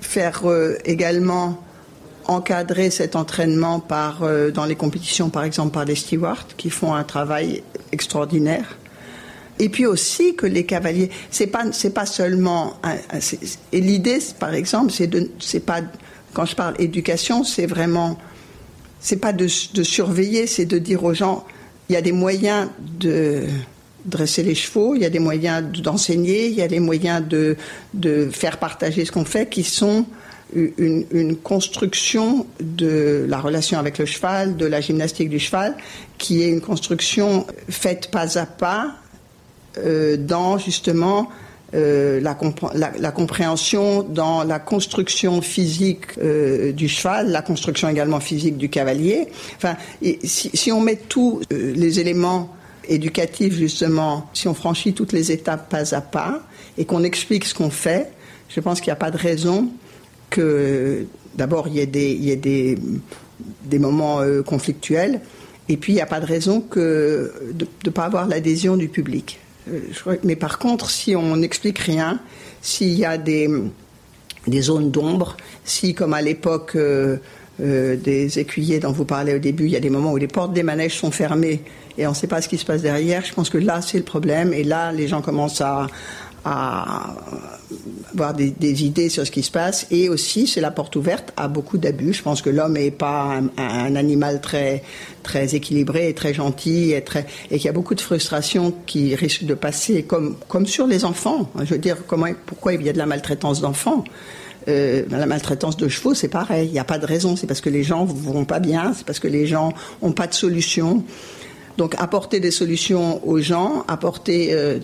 C: faire euh, également encadrer cet entraînement par, euh, dans les compétitions, par exemple par les stewards, qui font un travail extraordinaire. Et puis aussi que les cavaliers, c'est pas c'est pas seulement et l'idée par exemple c'est de c'est pas quand je parle éducation c'est vraiment c'est pas de, surveiller c'est de dire aux gens il y a des moyens de dresser les chevaux, il y a des moyens d'enseigner, il y a des moyens de, de faire partager ce qu'on fait qui sont une, construction de la relation avec le cheval, de la gymnastique du cheval, qui est une construction faite pas à pas, dans justement euh, la, compréhension dans la construction physique euh, du cheval, la construction également physique du cavalier. Enfin, si, on met tous les éléments éducatifs justement, si on franchit toutes les étapes pas à pas et qu'on explique ce qu'on fait, je pense qu'il n'y a pas de raison que d'abord il y ait des, moments conflictuels et puis il n'y a pas de raison de ne pas avoir l'adhésion du public. Euh, mais par contre, si on n'explique rien, s'il y a des, des zones d'ombre, si, comme à l'époque euh, euh, des écuyers dont vous parlez au début, il y a des moments où les portes des manèges sont fermées et on ne sait pas ce qui se passe derrière, je pense que là, c'est le problème. Et là, les gens commencent à, à avoir des, idées sur ce qui se passe. Et aussi, c'est la porte ouverte à beaucoup d'abus. Je pense que l'homme n'est pas un, animal très, très équilibré et très gentil et, et qu'il y a beaucoup de frustrations qui risquent de passer comme, comme sur les enfants. Je veux dire, comment, pourquoi il y a de la maltraitance d'enfants? Euh, la maltraitance de chevaux, c'est pareil. Il n'y a pas de raison. C'est parce que les gens vont pas bien. C'est parce que les gens ont pas de solution. Donc apporter des solutions aux gens, apporter euh,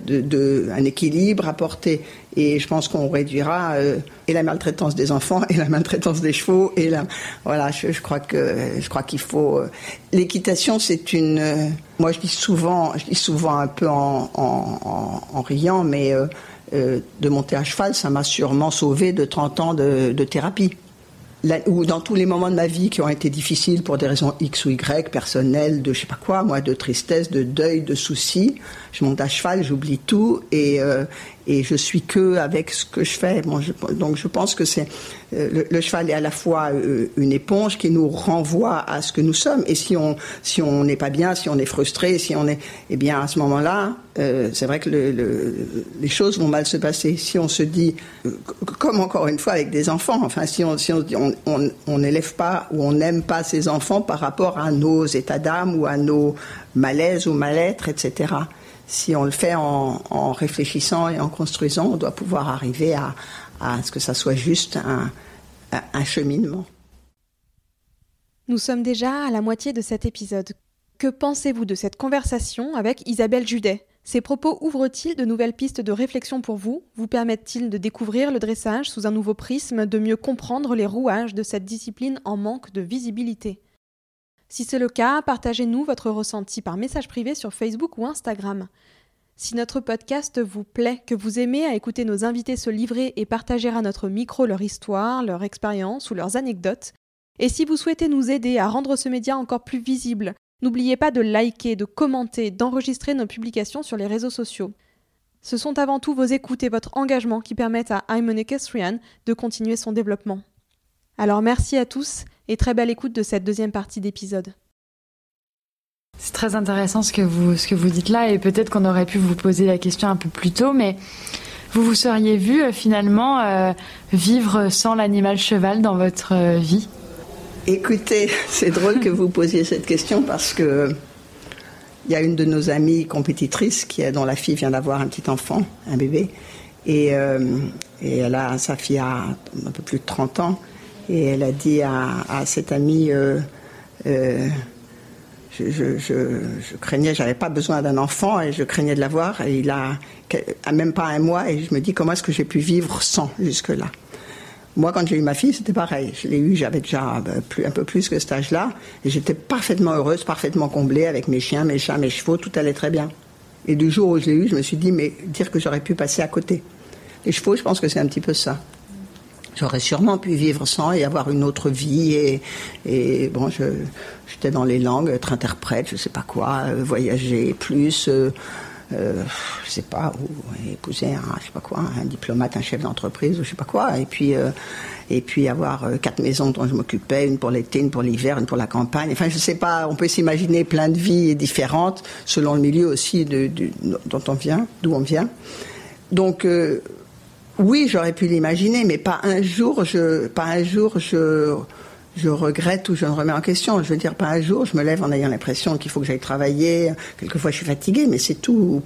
C: un équilibre, apporter et je pense qu'on réduira euh, et la maltraitance des enfants et la maltraitance des chevaux et la voilà je, crois que je qu'il faut euh, l'équitation c'est une moi je dis souvent je dis souvent un peu en, en, en, riant mais de monter à cheval ça m'a sûrement sauvé de 30 ans de, de thérapie ou dans tous les moments de ma vie qui ont été difficiles pour des raisons X ou Y, personnelles, de je sais pas quoi, moi, de tristesse, de deuil, de soucis, je monte à cheval, j'oublie tout et, euh, et je suis que avec ce que je fais. Donc je pense que c'est euh, le, cheval est à la fois euh, une éponge qui nous renvoie à ce que nous sommes. Et si on si on n'est pas bien, si on est frustré, si on est, eh bien à ce moment-là, euh, c'est vrai que le, les choses vont mal se passer. Si on se dit, comme encore une fois avec des enfants, enfin si on si on on n'élève pas ou on n'aime pas ses enfants par rapport à nos états d'âme ou à nos malaises ou mal-être, etc si on le fait en, réfléchissant et en construisant, on doit pouvoir arriver à, ce que ça soit juste un, un cheminement.
B: Nous sommes déjà à la moitié de cet épisode. Que pensez-vous de cette conversation avec Isabelle Judet? Ces propos ouvrent-ils de nouvelles pistes de réflexion pour vous? Vous permettent-ils de découvrir le dressage sous un nouveau prisme, de mieux comprendre les rouages de cette discipline en manque de visibilité? Si c'est le cas, partagez-nous votre ressenti par message privé sur Facebook ou Instagram. Si notre podcast vous plaît, que vous aimez à écouter nos invités se livrer et partager à notre micro leur histoire, leur expérience ou leurs anecdotes, et si vous souhaitez nous aider à rendre ce média encore plus visible, n'oubliez pas de liker, de commenter, d'enregistrer nos publications sur les réseaux sociaux. Ce sont avant tout vos écoutes et votre engagement qui permettent à I'm de continuer son développement. Alors merci à tous et très belle écoute de cette deuxième partie d'épisode.
A: C'est très intéressant ce que vous, ce que vous dites là et peut-être qu'on aurait pu vous poser la question un peu plus tôt, mais vous vous seriez vu euh, finalement euh, vivre sans l'animal cheval dans votre euh, vie?
C: Écoutez, <laughs> c'est drôle que vous posiez cette question parce que il y a une de nos amies compétitrices qui dont la fille vient d'avoir un petit enfant, un bébé, et, et elle a sa fille a un peu plus de 30 ans et elle a dit à, cette amie, euh, euh, je, je, craignais, j'avais pas besoin d'un enfant et je craignais de l'avoir. Et il a, même pas un mois, et je me dis comment est-ce que j'ai pu vivre sans jusque-là? Moi, quand j'ai eu ma fille, c'était pareil. Je l'ai eu, j'avais déjà euh, plus, un peu plus que cet âge-là, et j'étais parfaitement heureuse, parfaitement comblée avec mes chiens, mes chats, mes chevaux, tout allait très bien. Et du jour où je l'ai eu, je me suis dit, mais dire que j'aurais pu passer à côté. Les chevaux, je pense que c'est un petit peu ça. J'aurais sûrement pu vivre sans et avoir une autre vie. Et, bon, j'étais dans les langues, être interprète, je sais pas quoi, euh, voyager plus. Euh, euh, je sais pas, ou épouser un, je sais pas quoi, un diplomate, un chef d'entreprise, ou je sais pas quoi, et puis euh, et puis avoir quatre maisons dont je m'occupais, une pour l'été, une pour l'hiver, une pour la campagne. Enfin, je sais pas, on peut s'imaginer plein de vies différentes selon le milieu aussi de, dont on vient, d'où on vient. Donc oui, j'aurais pu l'imaginer, mais pas un jour, je, pas un jour, je, regrette ou je me remets en question. Je veux dire, pas un jour, je me lève en ayant l'impression qu'il faut que j'aille travailler. Quelquefois, je suis fatiguée, mais c'est tout.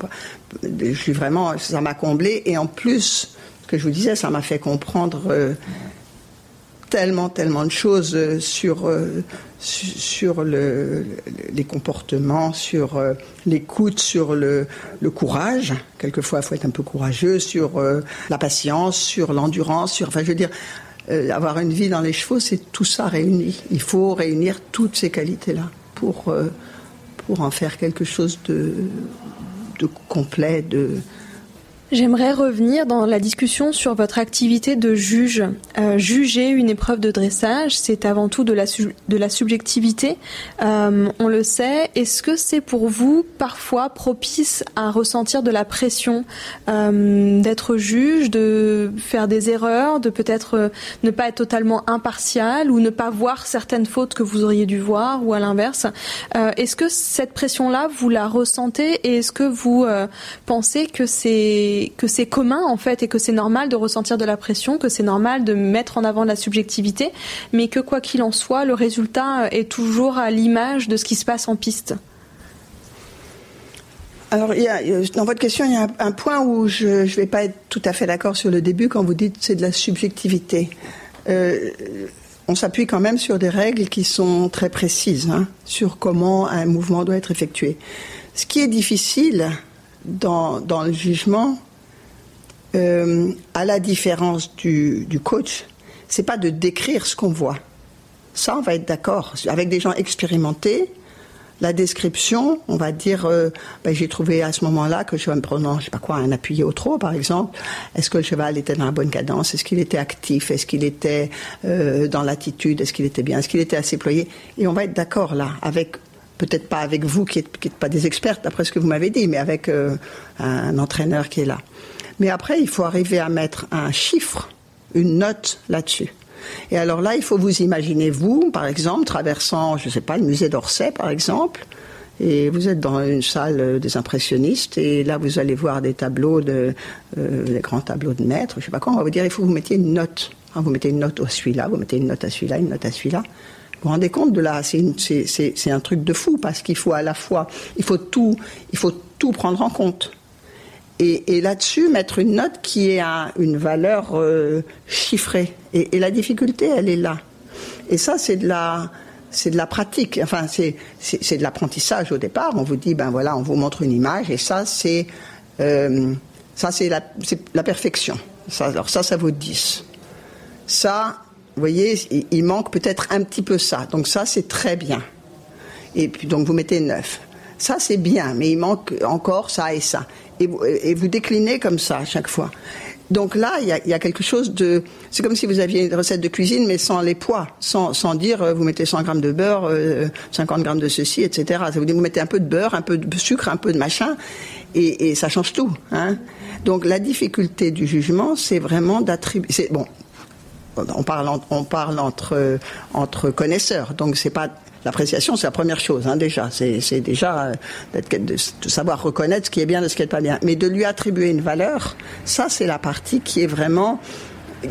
C: Je suis vraiment, ça m'a comblé. Et en plus, ce que je vous disais, ça m'a fait comprendre euh, tellement, tellement de choses euh, sur, euh, sur le, les comportements, sur euh, l'écoute, sur le, le, courage. Quelquefois, il faut être un peu courageux, sur la patience, sur l'endurance, sur. Enfin, je veux dire, avoir une vie dans les chevaux, c'est tout ça réuni. Il faut réunir toutes ces qualités-là pour, pour en faire quelque chose de, de complet, de,
B: J'aimerais revenir dans la discussion sur votre activité de juge. Euh, juger une épreuve de dressage, c'est avant tout de la, de la subjectivité. Euh, on le sait. Est-ce que c'est pour vous parfois propice à ressentir de la pression euh, d'être juge, de faire des erreurs, de peut-être euh, ne pas être totalement impartial ou ne pas voir certaines fautes que vous auriez dû voir ou à l'inverse? Est-ce que cette pression-là, vous la ressentez et est-ce que vous pensez que c'est que c'est commun en fait et que c'est normal de ressentir de la pression, que c'est normal de mettre en avant la subjectivité, mais que quoi qu'il en soit, le résultat est toujours à l'image de ce qui se passe en piste.
C: Alors, a, dans votre question, il y a un, point où je ne vais pas être tout à fait d'accord sur le début quand vous dites c'est de la subjectivité. Euh, on s'appuie quand même sur des règles qui sont très précises hein, sur comment un mouvement doit être effectué. Ce qui est difficile dans, le jugement, euh, à la différence du, du coach, c'est pas de décrire ce qu'on voit. Ça, on va être d'accord. Avec des gens expérimentés, la description, on va dire, euh, ben, j'ai trouvé à ce moment-là que je me prenant, je sais pas quoi, un appuyé au trop, par exemple. Est-ce que le cheval était dans la bonne cadence? Est-ce qu'il était actif? Est-ce qu'il était euh, dans l'attitude? Est-ce qu'il était bien? Est-ce qu'il était assez ployé? Et on va être d'accord là, avec peut-être pas avec vous qui n'êtes pas des experts d'après ce que vous m'avez dit, mais avec un entraîneur qui est là. Mais après, il faut arriver à mettre un chiffre, une note là-dessus. Et alors là, il faut vous imaginer, vous, par exemple, traversant, je ne sais pas, le musée d'Orsay, par exemple, et vous êtes dans une salle des impressionnistes, et là, vous allez voir des tableaux, euh, des grands tableaux de maîtres, je ne sais pas quoi, on va vous dire, il faut que vous mettiez une note. Hein, vous mettez une note à celui-là, vous mettez une note à celui-là, une note à celui-là. Vous vous rendez compte de là C'est un truc de fou, parce qu'il faut à la fois, il faut tout, il faut tout prendre en compte. Et, là-dessus, mettre une note qui ait une valeur euh, chiffrée. Et, la difficulté, elle est là. Et ça, c'est de la, c'est de la pratique. Enfin, c'est, c'est, de l'apprentissage au départ. On vous dit, ben voilà, on vous montre une image, et ça, c'est, euh, ça, c'est la, la perfection. Alors ça, ça vaut 10. Ça, vous voyez, il, manque peut-être un petit peu ça. Donc ça, c'est très bien. Et puis, donc, vous mettez 9. Ça, c'est bien, mais il manque encore ça et ça et vous, déclinez comme ça à chaque fois. Donc là, il y a, quelque chose de... C'est comme si vous aviez une recette de cuisine, mais sans les poids, sans, dire euh, vous mettez 100 grammes de beurre, 50 euh, grammes de ceci, etc. Vous mettez un peu de beurre, un peu de sucre, un peu de machin, et, ça change tout. Hein. Donc la difficulté du jugement, c'est vraiment d'attribuer... Bon, on parle, on parle entre, entre connaisseurs, donc c'est pas L'appréciation, c'est la première chose, hein, déjà. C'est déjà euh, de, savoir reconnaître ce qui est bien de ce qui n'est pas bien. Mais de lui attribuer une valeur, ça, c'est la partie qui est vraiment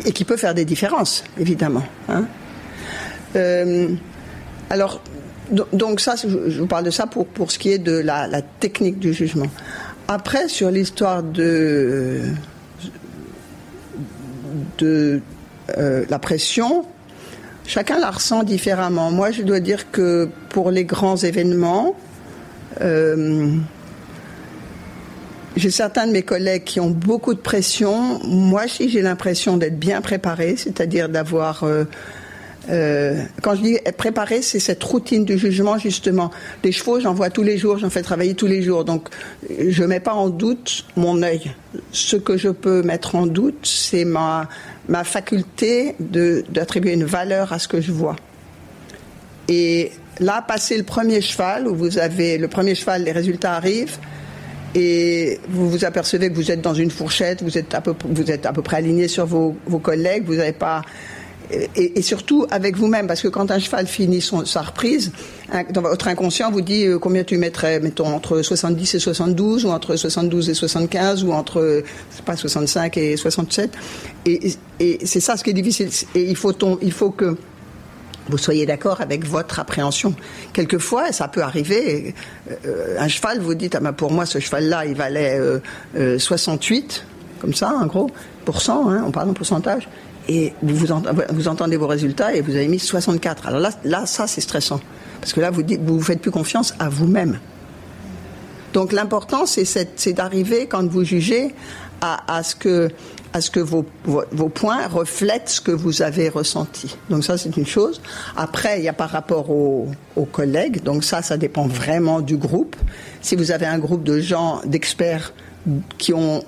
C: et qui peut faire des différences, évidemment. Hein. Euh, alors, donc ça, je vous parle de ça pour, pour ce qui est de la, technique du jugement. Après, sur l'histoire de, de euh, la pression, Chacun la ressent différemment. Moi, je dois dire que pour les grands événements, euh, j'ai certains de mes collègues qui ont beaucoup de pression. Moi, si j'ai l'impression d'être bien préparé, c'est-à-dire d'avoir euh, euh, quand je dis préparer, c'est cette routine du jugement justement. Les chevaux, j'en vois tous les jours, j'en fais travailler tous les jours, donc je mets pas en doute mon œil. Ce que je peux mettre en doute, c'est ma ma faculté d'attribuer une valeur à ce que je vois. Et là, passer le premier cheval, où vous avez le premier cheval, les résultats arrivent, et vous vous apercevez que vous êtes dans une fourchette, vous êtes à peu, vous êtes à peu près aligné sur vos, vos collègues, vous n'avez pas et, surtout avec vous-même, parce que quand un cheval finit sa reprise, dans votre inconscient vous dit euh, combien tu mettrais, mettons entre 70 et 72, ou entre 72 et 75, ou entre pas 65 et 67. Et, c'est ça ce qui est difficile. Et il faut, il faut que vous soyez d'accord avec votre appréhension. Quelquefois, ça peut arriver. Euh, un cheval, vous dites, ah ben pour moi, ce cheval-là, il valait 68, euh, comme ça, en gros, pourcent, hein, on parle en pourcentage et vous, vous, entendez vos résultats et vous avez mis 64. Alors là, là ça c'est stressant. Parce que là, vous ne vous, faites plus confiance à vous-même. Donc l'important, c'est d'arriver, quand vous jugez, à, ce que, vos, points reflètent ce que vous avez ressenti. Donc ça, c'est une chose. Après, il y a par rapport aux, collègues. Donc ça, ça dépend vraiment du groupe. Si vous avez un groupe de gens, d'experts, qui ont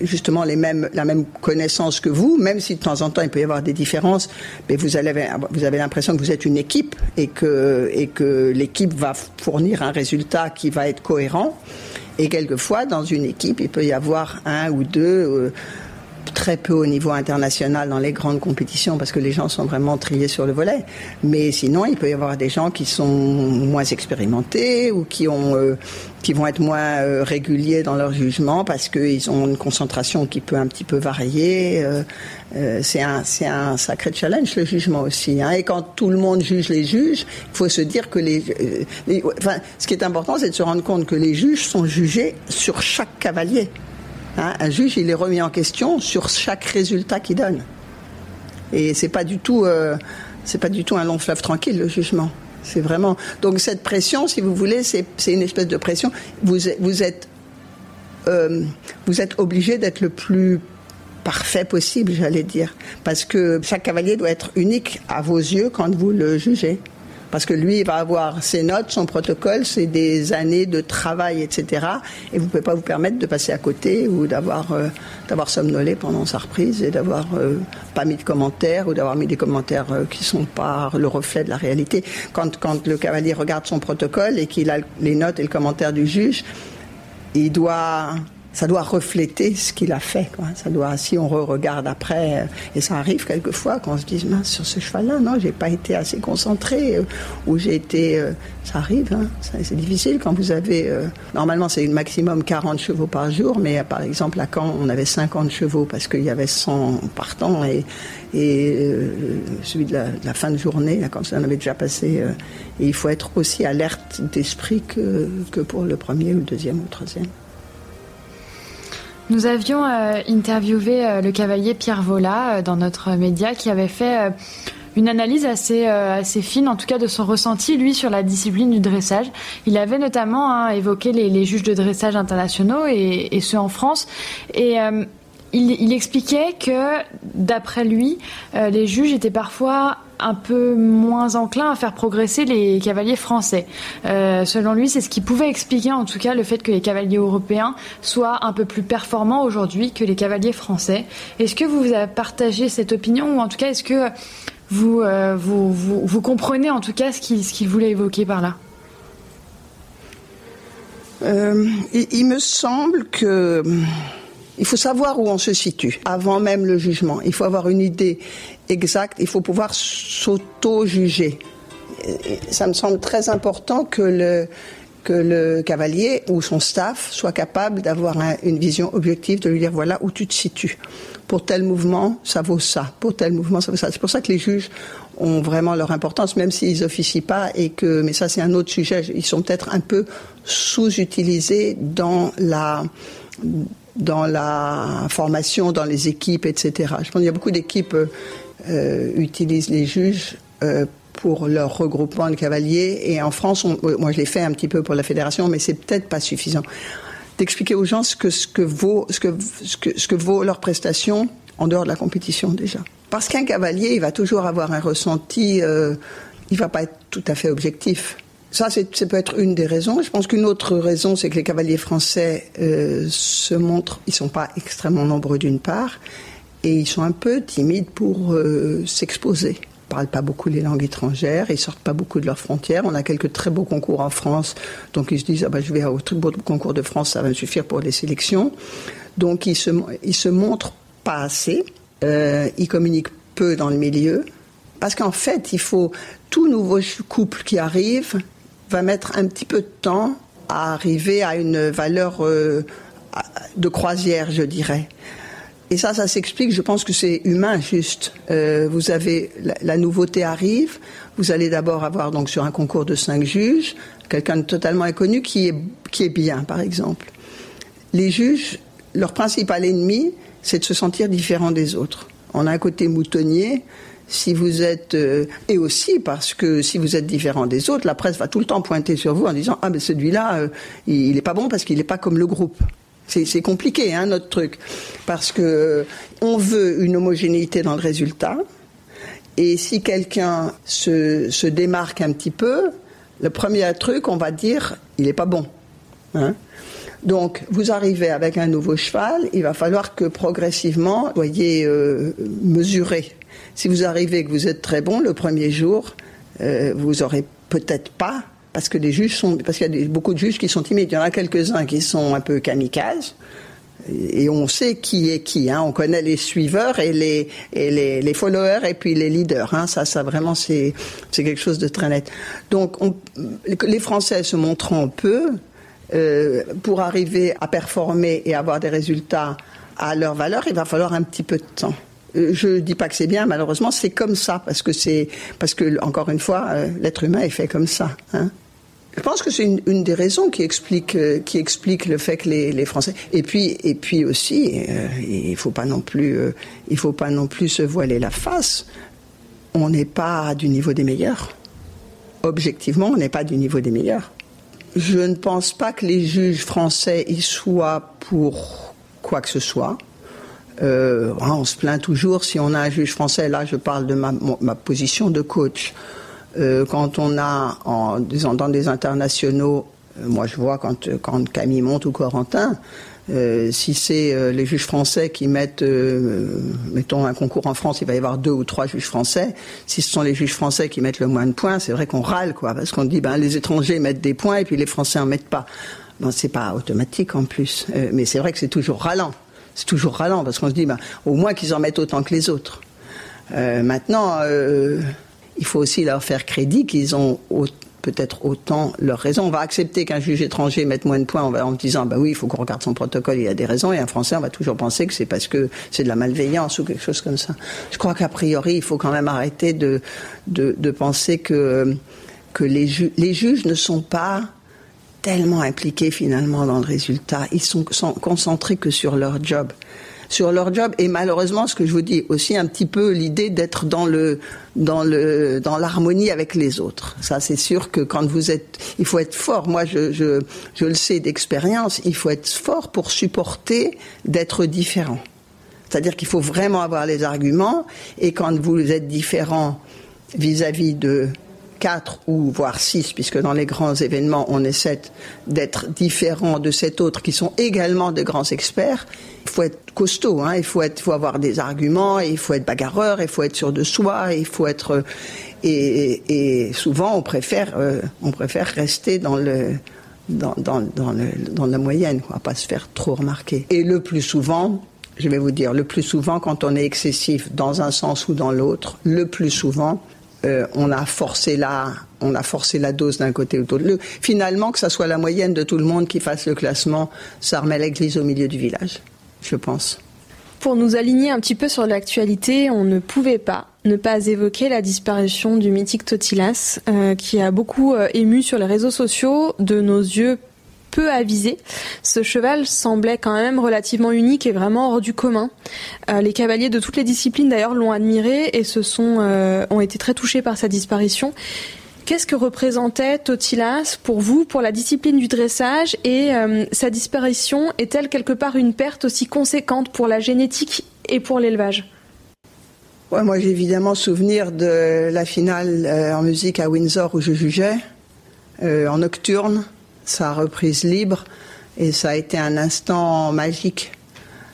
C: justement les mêmes, la même connaissance que vous, même si de temps en temps il peut y avoir des différences, mais vous avez, vous avez l'impression que vous êtes une équipe et que, et que l'équipe va fournir un résultat qui va être cohérent. Et quelquefois, dans une équipe, il peut y avoir un ou deux. Euh, très peu au niveau international dans les grandes compétitions parce que les gens sont vraiment triés sur le volet. Mais sinon, il peut y avoir des gens qui sont moins expérimentés ou qui ont euh, qui vont être moins euh, réguliers dans leur jugement parce qu'ils ont une concentration qui peut un petit peu varier. Euh, c'est un c'est un sacré challenge le jugement aussi. Hein. Et quand tout le monde juge les juges, il faut se dire que les, enfin, ce qui est important, c'est de se rendre compte que les juges sont jugés sur chaque cavalier. Hein, un juge, il est remis en question sur chaque résultat qu'il donne. Et c'est pas euh, pas du tout un long fleuve tranquille le jugement. C'est vraiment. Donc cette pression, si vous voulez, c'est une espèce de pression. Vous, êtes, euh, vous êtes obligé d'être le plus parfait possible, j'allais dire, parce que chaque cavalier doit être unique à vos yeux quand vous le jugez. Parce que lui, il va avoir ses notes, son protocole, c'est des années de travail, etc. Et vous ne pouvez pas vous permettre de passer à côté ou d'avoir euh, somnolé pendant sa reprise et d'avoir euh, pas mis de commentaires ou d'avoir mis des commentaires euh, qui sont pas le reflet de la réalité. Quand, quand le cavalier regarde son protocole et qu'il a les notes et le commentaire du juge, il doit ça doit refléter ce qu'il a fait. Quoi. Ça doit, si on re regarde après, euh, et ça arrive quelquefois qu'on se dise, mince, sur ce cheval-là, non, j'ai pas été assez concentré, euh, ou j'ai été, euh, ça arrive, hein, c'est difficile quand vous avez, normalement c'est maximum 40 chevaux par jour, mais par exemple à Caen, on avait 50 chevaux parce qu'il y avait 100 partants et, et celui de la, fin de journée, là, quand ça en avait déjà passé, et il faut être aussi alerte d'esprit que, que pour le premier ou le deuxième ou le troisième.
A: Nous avions euh, interviewé euh, le cavalier Pierre Vola euh, dans notre média qui avait fait une analyse assez, fine, en tout cas de son ressenti, lui, sur la discipline du dressage. Il avait notamment hein, évoqué les, juges de dressage internationaux et, ceux en France. Et il, expliquait que, d'après lui, les juges étaient parfois un peu moins enclin à faire progresser les cavaliers français. Euh, selon lui, c'est ce qui pouvait expliquer en tout cas le fait que les cavaliers européens soient un peu plus performants aujourd'hui que les cavaliers français. Est-ce que vous partagé cette opinion ou en tout cas est-ce que vous, euh, comprenez en tout cas ce qu'il voulait évoquer par là?
C: Euh, il, me semble que il faut savoir où on se situe avant même le jugement. Il faut avoir une idée exacte. Il faut pouvoir s'auto-juger. Ça me semble très important que le, que le cavalier ou son staff soit capable d'avoir une vision objective, de lui dire voilà où tu te situes. Pour tel mouvement, ça vaut ça. Pour tel mouvement, ça vaut ça. C'est pour ça que les juges ont vraiment leur importance, même s'ils officient pas et que, mais ça c'est un autre sujet. Ils sont peut-être un peu sous-utilisés dans la dans la formation, dans les équipes, etc. Je pense qu'il y a beaucoup d'équipes euh, utilisent les juges euh, pour leur regroupement de cavaliers. Et en France, moi je l'ai fait un petit peu pour la fédération, mais c'est peut-être pas suffisant d'expliquer aux gens ce que vaut leur prestation en dehors de la compétition déjà. Parce qu'un cavalier, il va toujours avoir un ressenti, euh, il va pas être tout à fait objectif. Ça, ça peut être une des raisons. Je pense qu'une autre raison, c'est que les cavaliers français euh, se montrent, ils sont pas extrêmement nombreux d'une part, et ils sont un peu timides pour euh, s'exposer. Ils parlent pas beaucoup les langues étrangères, ils sortent pas beaucoup de leurs frontières. On a quelques très beaux concours en France, donc ils se disent ah ben, je vais au très beau concours de France, ça va me suffire pour les sélections. Donc ils se ils se montrent pas assez, euh, ils communiquent peu dans le milieu, parce qu'en fait il faut tout nouveau couple qui arrive va mettre un petit peu de temps à arriver à une valeur euh, de croisière, je dirais. Et ça, ça s'explique. Je pense que c'est humain, juste. Euh, vous avez la, nouveauté arrive. Vous allez d'abord avoir donc sur un concours de cinq juges quelqu'un de totalement inconnu qui est qui est bien, par exemple. Les juges, leur principal ennemi, c'est de se sentir différent des autres. On a un côté moutonnier si vous êtes euh, et aussi parce que si vous êtes différent des autres, la presse va tout le temps pointer sur vous en disant ah mais celui-là euh, il n'est pas bon parce qu'il n'est pas comme le groupe. C'est compliqué hein, notre truc parce que euh, on veut une homogénéité dans le résultat et si quelqu'un se, démarque un petit peu, le premier truc on va dire il n'est pas bon. Hein. donc, vous arrivez avec un nouveau cheval, il va falloir que progressivement, vous soyez mesuré si vous arrivez que vous êtes très bon le premier jour, euh, vous aurez peut-être pas, parce que les juges sont, parce qu'il y a beaucoup de juges qui sont timides. Il y en a quelques-uns qui sont un peu kamikazes. Et on sait qui est qui. Hein. On connaît les suiveurs et les, et les, les followers et puis les leaders. Hein. Ça, ça vraiment, c'est quelque chose de très net. Donc, on, les Français se montrant peu, euh, pour arriver à performer et avoir des résultats à leur valeur, il va falloir un petit peu de temps. Euh, je dis pas que c'est bien, malheureusement, c'est comme ça parce que c'est parce que encore une fois, euh, l'être humain est fait comme ça. Hein. Je pense que c'est une, des raisons qui explique, euh, qui explique le fait que les, Français. Et puis, et puis aussi, il faut faut pas non plus se voiler la face. On n'est pas du niveau des meilleurs. Objectivement, on n'est pas du niveau des meilleurs. Je ne pense pas que les juges français y soient pour quoi que ce soit. On se plaint toujours si on a un juge français. Là, je parle de ma, position de coach. Euh, quand on a en, dans des internationaux, euh, moi je vois quand, quand Camille monte ou Corentin, euh, si c'est les juges français qui mettent, mettons un concours en France, il va y avoir deux ou trois juges français. Si ce sont les juges français qui mettent le moins de points, c'est vrai qu'on râle, quoi, parce qu'on dit ben les étrangers mettent des points et puis les Français en mettent pas. Bon, c'est pas automatique en plus, mais c'est vrai que c'est toujours ralent. C'est toujours ralent parce qu'on se dit ben au moins qu'ils en mettent autant que les autres. maintenant il faut aussi leur faire crédit qu'ils ont peut-être autant leurs raisons. On va accepter qu'un juge étranger mette moins de points en, disant bah oui, il faut qu'on regarde son protocole, il a des raisons. Et un Français, on va toujours penser que c'est parce que c'est de la malveillance ou quelque chose comme ça. Je crois qu'a priori, il faut quand même arrêter de, penser que, les juges ne sont pas tellement impliqués finalement dans le résultat. Ils sont, sont concentrés que sur leur job sur leur job et malheureusement ce que je vous dis aussi un petit peu l'idée d'être dans le dans le dans l'harmonie avec les autres. Ça c'est sûr que quand vous êtes il faut être fort. Moi je je, je le sais d'expérience, il faut être fort pour supporter d'être différent. C'est-à-dire qu'il faut vraiment avoir les arguments et quand vous êtes différent vis-à-vis de quatre ou voire six, puisque dans les grands événements, on essaie d'être différent de cet autre qui sont également de grands experts. Il faut être costaud, hein, il faut, être, faut avoir des arguments, il faut être bagarreur, il faut être sûr de soi, il faut être et, et souvent on préfère euh, on préfère rester dans le dans, dans, le, dans la moyenne, quoi, pas se faire trop remarquer. Et le plus souvent, je vais vous dire, le plus souvent, quand on est excessif dans un sens ou dans l'autre, le plus souvent, euh, on a forcé la, on a forcé la dose d'un côté ou de l'autre. Finalement, que ça soit la moyenne de tout le monde qui fasse le classement, ça remet l'église au milieu du village, je pense.
B: Pour nous aligner un petit peu sur l'actualité, on ne pouvait pas ne pas évoquer la disparition du mythique Totilas, euh, qui a beaucoup euh, ému sur les réseaux sociaux, de nos yeux peu avisé. Ce cheval semblait quand même relativement unique et vraiment hors du commun. Euh, les cavaliers de toutes les disciplines d'ailleurs l'ont admiré et se sont euh, ont été très touchés par sa disparition. Qu'est-ce que représentait Totilas pour vous, pour la discipline du dressage et euh, sa disparition est-elle quelque part une perte aussi conséquente pour la génétique et pour l'élevage?
C: Ouais, Moi j'ai évidemment souvenir de la finale en musique à Windsor où je jugeais, en nocturne sa reprise libre et ça a été un instant magique.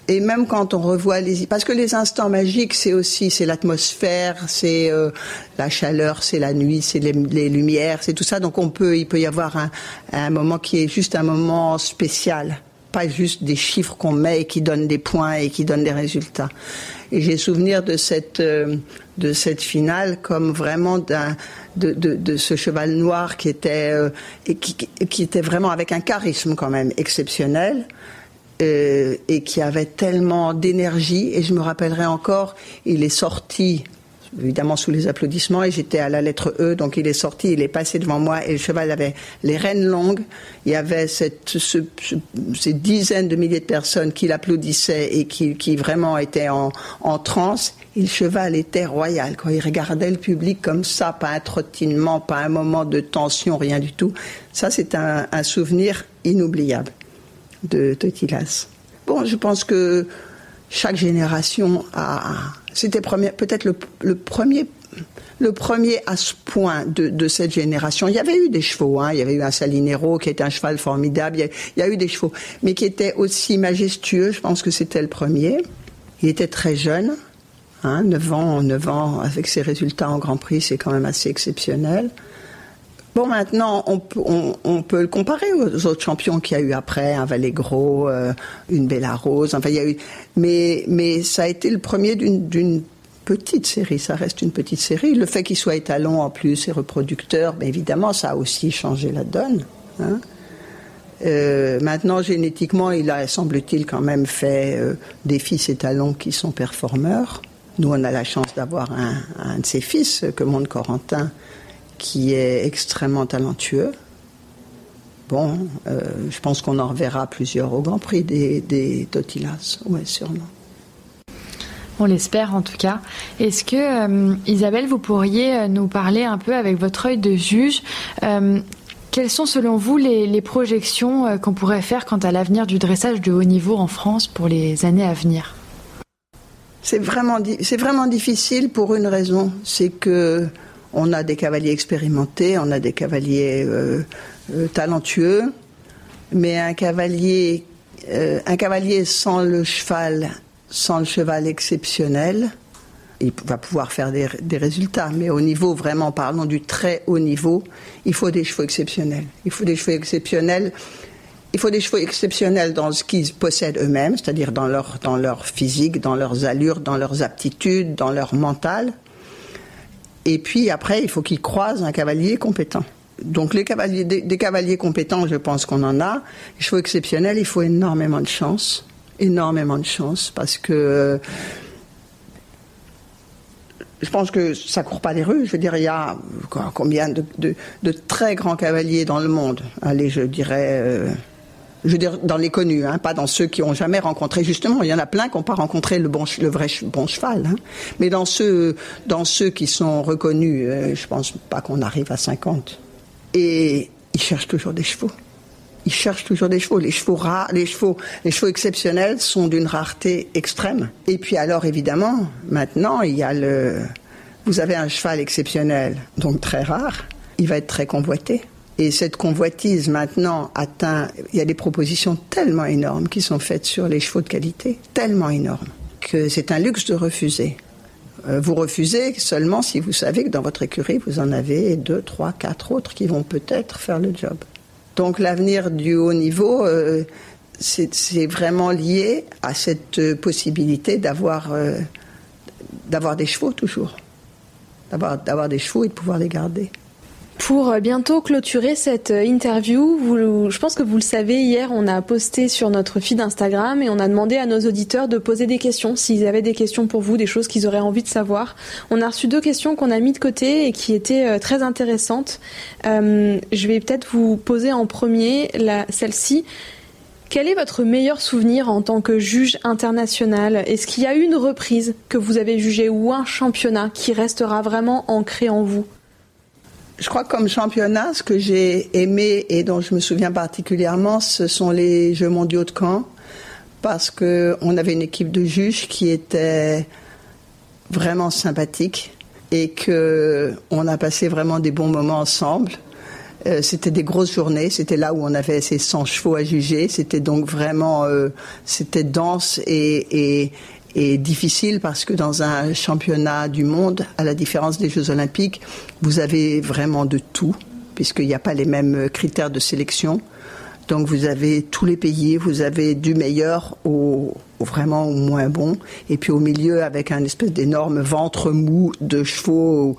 C: Et même quand on revoit les parce que les instants magiques c'est aussi c'est l'atmosphère, c'est euh, la chaleur, c'est la nuit, c'est les, lumières, c'est tout ça. Donc on peut il peut y avoir un, moment qui est juste un moment spécial, pas juste des chiffres qu'on met et qui donnent des points et qui donnent des résultats. Et j'ai souvenir de cette euh, de cette finale comme vraiment de, de, ce cheval noir qui était euh, qui, qui, était vraiment avec un charisme quand même exceptionnel euh, et qui avait tellement d'énergie. Et je me rappellerai encore il est sorti évidemment sous les applaudissements, et j'étais à la lettre E, donc il est sorti, il est passé devant moi, et le cheval avait les rênes longues, il y avait ces dizaines de milliers de personnes qui l'applaudissaient et qui, qui, vraiment étaient en, en transe, et le cheval était royal, quand il regardait le public comme ça, pas un trottinement, pas un moment de tension, rien du tout. Ça, c'est un, un souvenir inoubliable de Totilas. Bon, je pense que chaque génération a, c'était peut-être le, premier le premier à ce point de, cette génération. Il y avait eu des chevaux, hein. il y avait eu un Salinero qui était un cheval formidable, il y, a, eu des chevaux, mais qui était aussi majestueux, je pense que c'était le premier. Il était très jeune, hein, 9 ans, 9 ans, avec ses résultats en Grand Prix, c'est quand même assez exceptionnel. Bon, maintenant, on peut, le comparer aux autres champions qu'il y a eu après, un Valégro, euh, une Bella Rose. Enfin, il y a eu, mais, ça a été le premier d'une petite série. Ça reste une petite série. Le fait qu'il soit étalon en plus et reproducteur, mais évidemment, ça a aussi changé la donne. Hein. Euh, maintenant, génétiquement, il a, semble-t-il, quand même fait euh, des fils étalons qui sont performeurs. Nous, on a la chance d'avoir un, de ses fils, que monte Corentin, qui est extrêmement talentueux. bon, je pense qu'on en reverra plusieurs au Grand Prix des, des Totilas, oui, sûrement.
A: On l'espère en tout cas. Est-ce que, Isabelle, vous pourriez nous parler un peu avec votre œil de juge quelles sont selon vous les, projections qu'on pourrait faire quant à l'avenir du dressage de haut niveau en France pour les années à venir?
C: C'est vraiment, vraiment difficile pour une raison, c'est que on a des cavaliers expérimentés, on a des cavaliers euh, euh, talentueux, mais un cavalier, euh, un cavalier sans le cheval, sans le cheval exceptionnel, il va pouvoir faire des, résultats, mais au niveau vraiment, parlons du très haut niveau, il faut des chevaux exceptionnels. Il faut des chevaux exceptionnels. Il faut dans ce qu'ils possèdent eux-mêmes, c'est-à-dire dans leur physique, dans leurs allures, dans leurs aptitudes, dans leur mental. Et puis après, il faut qu'ils croisent un cavalier compétent. Donc les cavaliers, des, cavaliers compétents, je pense qu'on en a. Les chevaux exceptionnels, il faut énormément de chance, énormément de chance, parce que je pense que ça court pas des rues. Je veux dire, il y a combien de, très grands cavaliers dans le monde Allez, je dirais. Euh, je veux dire, dans les connus, hein, pas dans ceux qui ont jamais rencontré. Justement, il y en a plein qui n'ont pas rencontré le, vrai bon cheval. Hein. Mais dans ceux, dans ceux qui sont reconnus, euh, je pense pas qu'on arrive à 50. Et ils cherchent toujours des chevaux. Ils cherchent toujours des chevaux. Les chevaux rares, les chevaux, les chevaux exceptionnels sont d'une rareté extrême. Et puis alors, évidemment, maintenant, il y a le, vous avez un cheval exceptionnel, donc très rare. Il va être très convoité. Et cette convoitise maintenant atteint, il y a des propositions tellement énormes qui sont faites sur les chevaux de qualité, tellement énormes, que c'est un luxe de refuser. Euh, vous refusez seulement si vous savez que dans votre écurie, vous en avez deux, trois, quatre autres qui vont peut-être faire le job. Donc l'avenir du haut niveau, euh, c'est vraiment lié à cette possibilité d'avoir euh, d'avoir des chevaux toujours, d'avoir des chevaux et de pouvoir les garder.
B: Pour euh, bientôt clôturer cette euh, interview, je pense que vous le savez, hier on a posté sur notre feed Instagram et on a demandé à nos auditeurs de poser des questions, s'ils avaient des questions pour vous, des choses qu'ils auraient envie de savoir. On a reçu deux questions qu'on a mis de côté et qui étaient euh, très intéressantes. je vais peut-être vous poser en premier celle-ci. Quel est votre meilleur souvenir en tant que juge international? Est-ce qu'il y a une reprise que vous avez jugée ou un championnat qui restera vraiment ancré en vous?
C: Je crois que comme championnat, ce que j'ai aimé et dont je me souviens particulièrement, ce sont les Jeux mondiaux de Caen, parce que on avait une équipe de juges qui était vraiment sympathique et que on a passé vraiment des bons moments ensemble. Euh, c'était des grosses journées, c'était là où on avait ces 100 chevaux à juger, c'était donc vraiment, euh, c'était dense et, et, est difficile parce que dans un championnat du monde, à la différence des Jeux olympiques, vous avez vraiment de tout, puisqu'il n'y a pas les mêmes critères de sélection. Donc vous avez tous les pays, vous avez du meilleur au, vraiment au moins bon, et puis au milieu avec un espèce d'énorme ventre mou de chevaux.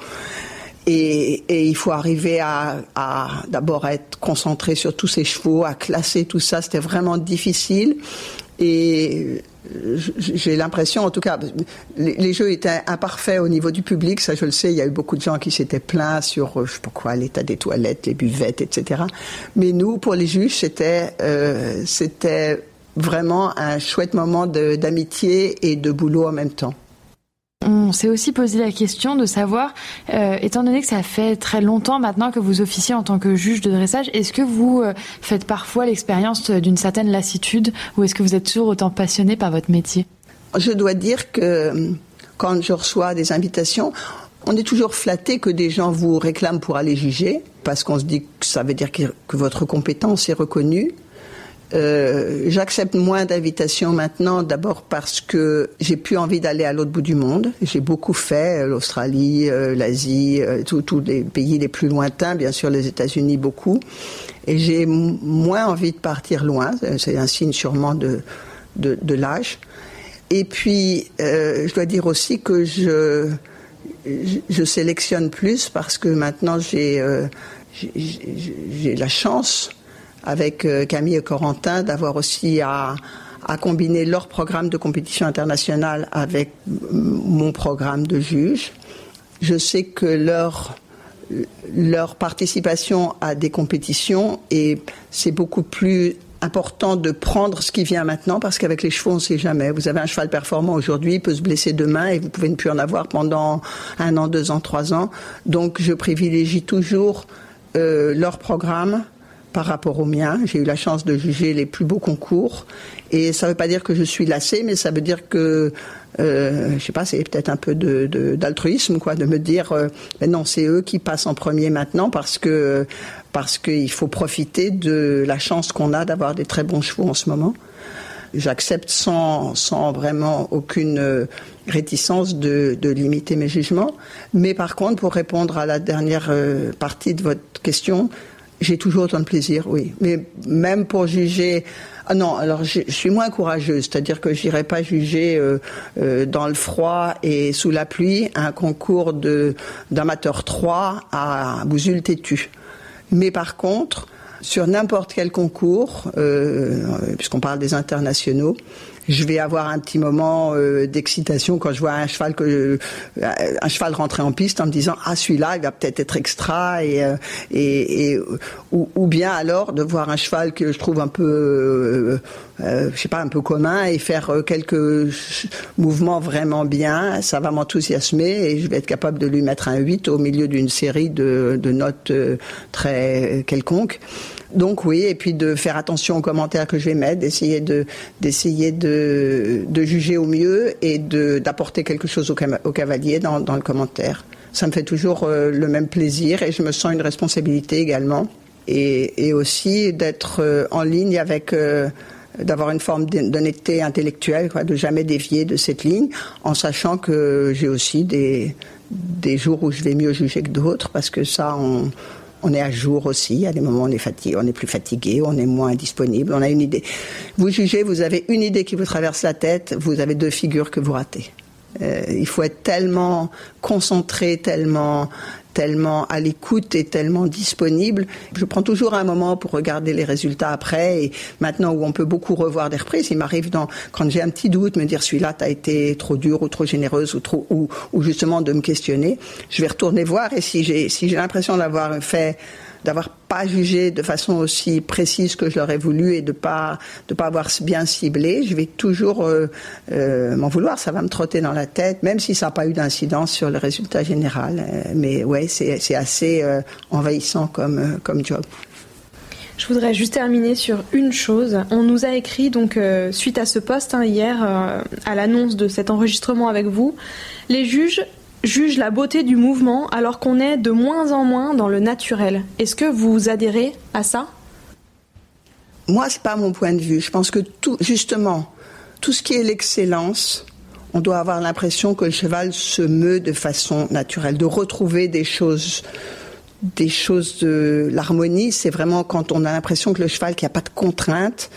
C: Et, il faut arriver à, à d'abord être concentré sur tous ces chevaux, à classer tout ça. C'était vraiment difficile. Et j'ai l'impression, en tout cas, les, jeux étaient imparfaits au niveau du public, ça je le sais, il y a eu beaucoup de gens qui s'étaient plaints sur, euh, je l'état des toilettes, les buvettes, etc. Mais nous, pour les juges, c'était, euh, c'était vraiment un chouette moment d'amitié et de boulot en même temps.
A: On s'est aussi posé la question de savoir, euh, étant donné que ça fait très longtemps maintenant que vous officiez en tant que juge de dressage, est-ce que vous euh, faites parfois l'expérience d'une certaine lassitude ou est-ce que vous êtes toujours autant passionné par votre métier?
C: Je dois dire que euh, quand je reçois des invitations, on est toujours flatté que des gens vous réclament pour aller juger, parce qu'on se dit que ça veut dire que votre compétence est reconnue. Euh, j'accepte moins d'invitations maintenant, d'abord parce que j'ai plus envie d'aller à l'autre bout du monde. J'ai beaucoup fait euh, l'Australie, euh, l'Asie, tous les pays les plus lointains, bien sûr les États-Unis beaucoup. Et j'ai moins envie de partir loin. C'est un signe sûrement de, de, l'âge. Et puis, je dois dire aussi que je, je, sélectionne plus parce que maintenant j'ai j'ai la chance avec euh, Camille et Corentin d'avoir aussi à, combiner leur programme de compétition internationale avec mon programme de juge. Je sais que leur leur participation à des compétitions et c'est beaucoup plus important de prendre ce qui vient maintenant parce qu'avec les chevaux, on ne sait jamais. Vous avez un cheval performant aujourd'hui, il peut se blesser demain et vous pouvez ne plus en avoir pendant un an, deux ans, trois ans. Donc, je privilégie toujours euh, leur programme par rapport au mien. J'ai eu la chance de juger les plus beaux concours et ça ne veut pas dire que je suis lassée, mais ça veut dire que euh, je sais pas, c'est peut-être un peu d'altruisme, quoi, de me dire, euh, mais non, c'est eux qui passent en premier maintenant parce que parce qu'il faut profiter de la chance qu'on a d'avoir des très bons chevaux en ce moment. J'accepte sans, sans vraiment aucune euh, réticence de, de, limiter mes jugements. Mais par contre, pour répondre à la dernière euh, partie de votre question, j'ai toujours autant de plaisir, oui. Mais même pour juger ah non, alors je, suis moins courageuse, c'est-à-dire que j'irai pas juger euh, euh, dans le froid et sous la pluie un concours de d'amateur 3 à Bousul-Tétu. Mais par contre, sur n'importe quel concours, euh, puisqu'on parle des internationaux, je vais avoir un petit moment euh, d'excitation quand je vois un cheval que euh, un cheval rentrer en piste en me disant ah celui-là il va peut-être être extra et euh, et, ou, bien alors de voir un cheval que je trouve un peu je sais pas un peu commun et faire quelques mouvements vraiment bien ça va m'enthousiasmer et je vais être capable de lui mettre un 8 au milieu d'une série de, de notes très quelconques. Donc oui, et puis de faire attention aux commentaires que je vais mettre, d'essayer de d'essayer de, de juger au mieux et d'apporter quelque chose au, cavalier dans, le commentaire. Ça me fait toujours euh, le même plaisir et je me sens une responsabilité également et, et aussi d'être euh, en ligne avec euh, d'avoir une forme d'honnêteté intellectuelle, quoi, de jamais dévier de cette ligne, en sachant que j'ai aussi des, des jours où je vais mieux juger que d'autres, parce que ça, on, on est à jour aussi. À des moments, on est fatigué, on est plus fatigué, on est moins disponible. On a une idée. Vous jugez, vous avez une idée qui vous traverse la tête, vous avez deux figures que vous ratez. Euh, il faut être tellement concentré, tellement tellement à l'écoute et tellement disponible. Je prends toujours un moment pour regarder les résultats après. Et maintenant où on peut beaucoup revoir des reprises, il m'arrive quand j'ai un petit doute, me dire celui-là, t'as été trop dur ou trop généreuse ou trop, ou, ou justement de me questionner. Je vais retourner voir et si j'ai, si j'ai l'impression d'avoir fait d'avoir pas jugé de façon aussi précise que je l'aurais voulu et de pas de pas avoir bien ciblé, je vais toujours euh, euh, m'en vouloir. Ça va me trotter dans la tête, même si ça n'a pas eu d'incidence sur le résultat général. Euh, mais ouais, c'est assez envahissant comme comme job.
B: Je voudrais juste terminer sur une chose. On nous a écrit donc suite à ce poste hein, hier à l'annonce de cet enregistrement avec vous, les juges juge la beauté du mouvement alors qu'on est de moins en moins dans le naturel. Est-ce que vous adhérez à ça?
C: Moi, c'est pas mon point de vue. Je pense que tout, justement, tout ce qui est l'excellence, on doit avoir l'impression que le cheval se meut de façon naturelle, de retrouver des choses des choses de l'harmonie, c'est vraiment quand on a l'impression que le cheval, qui a pas de contraintes,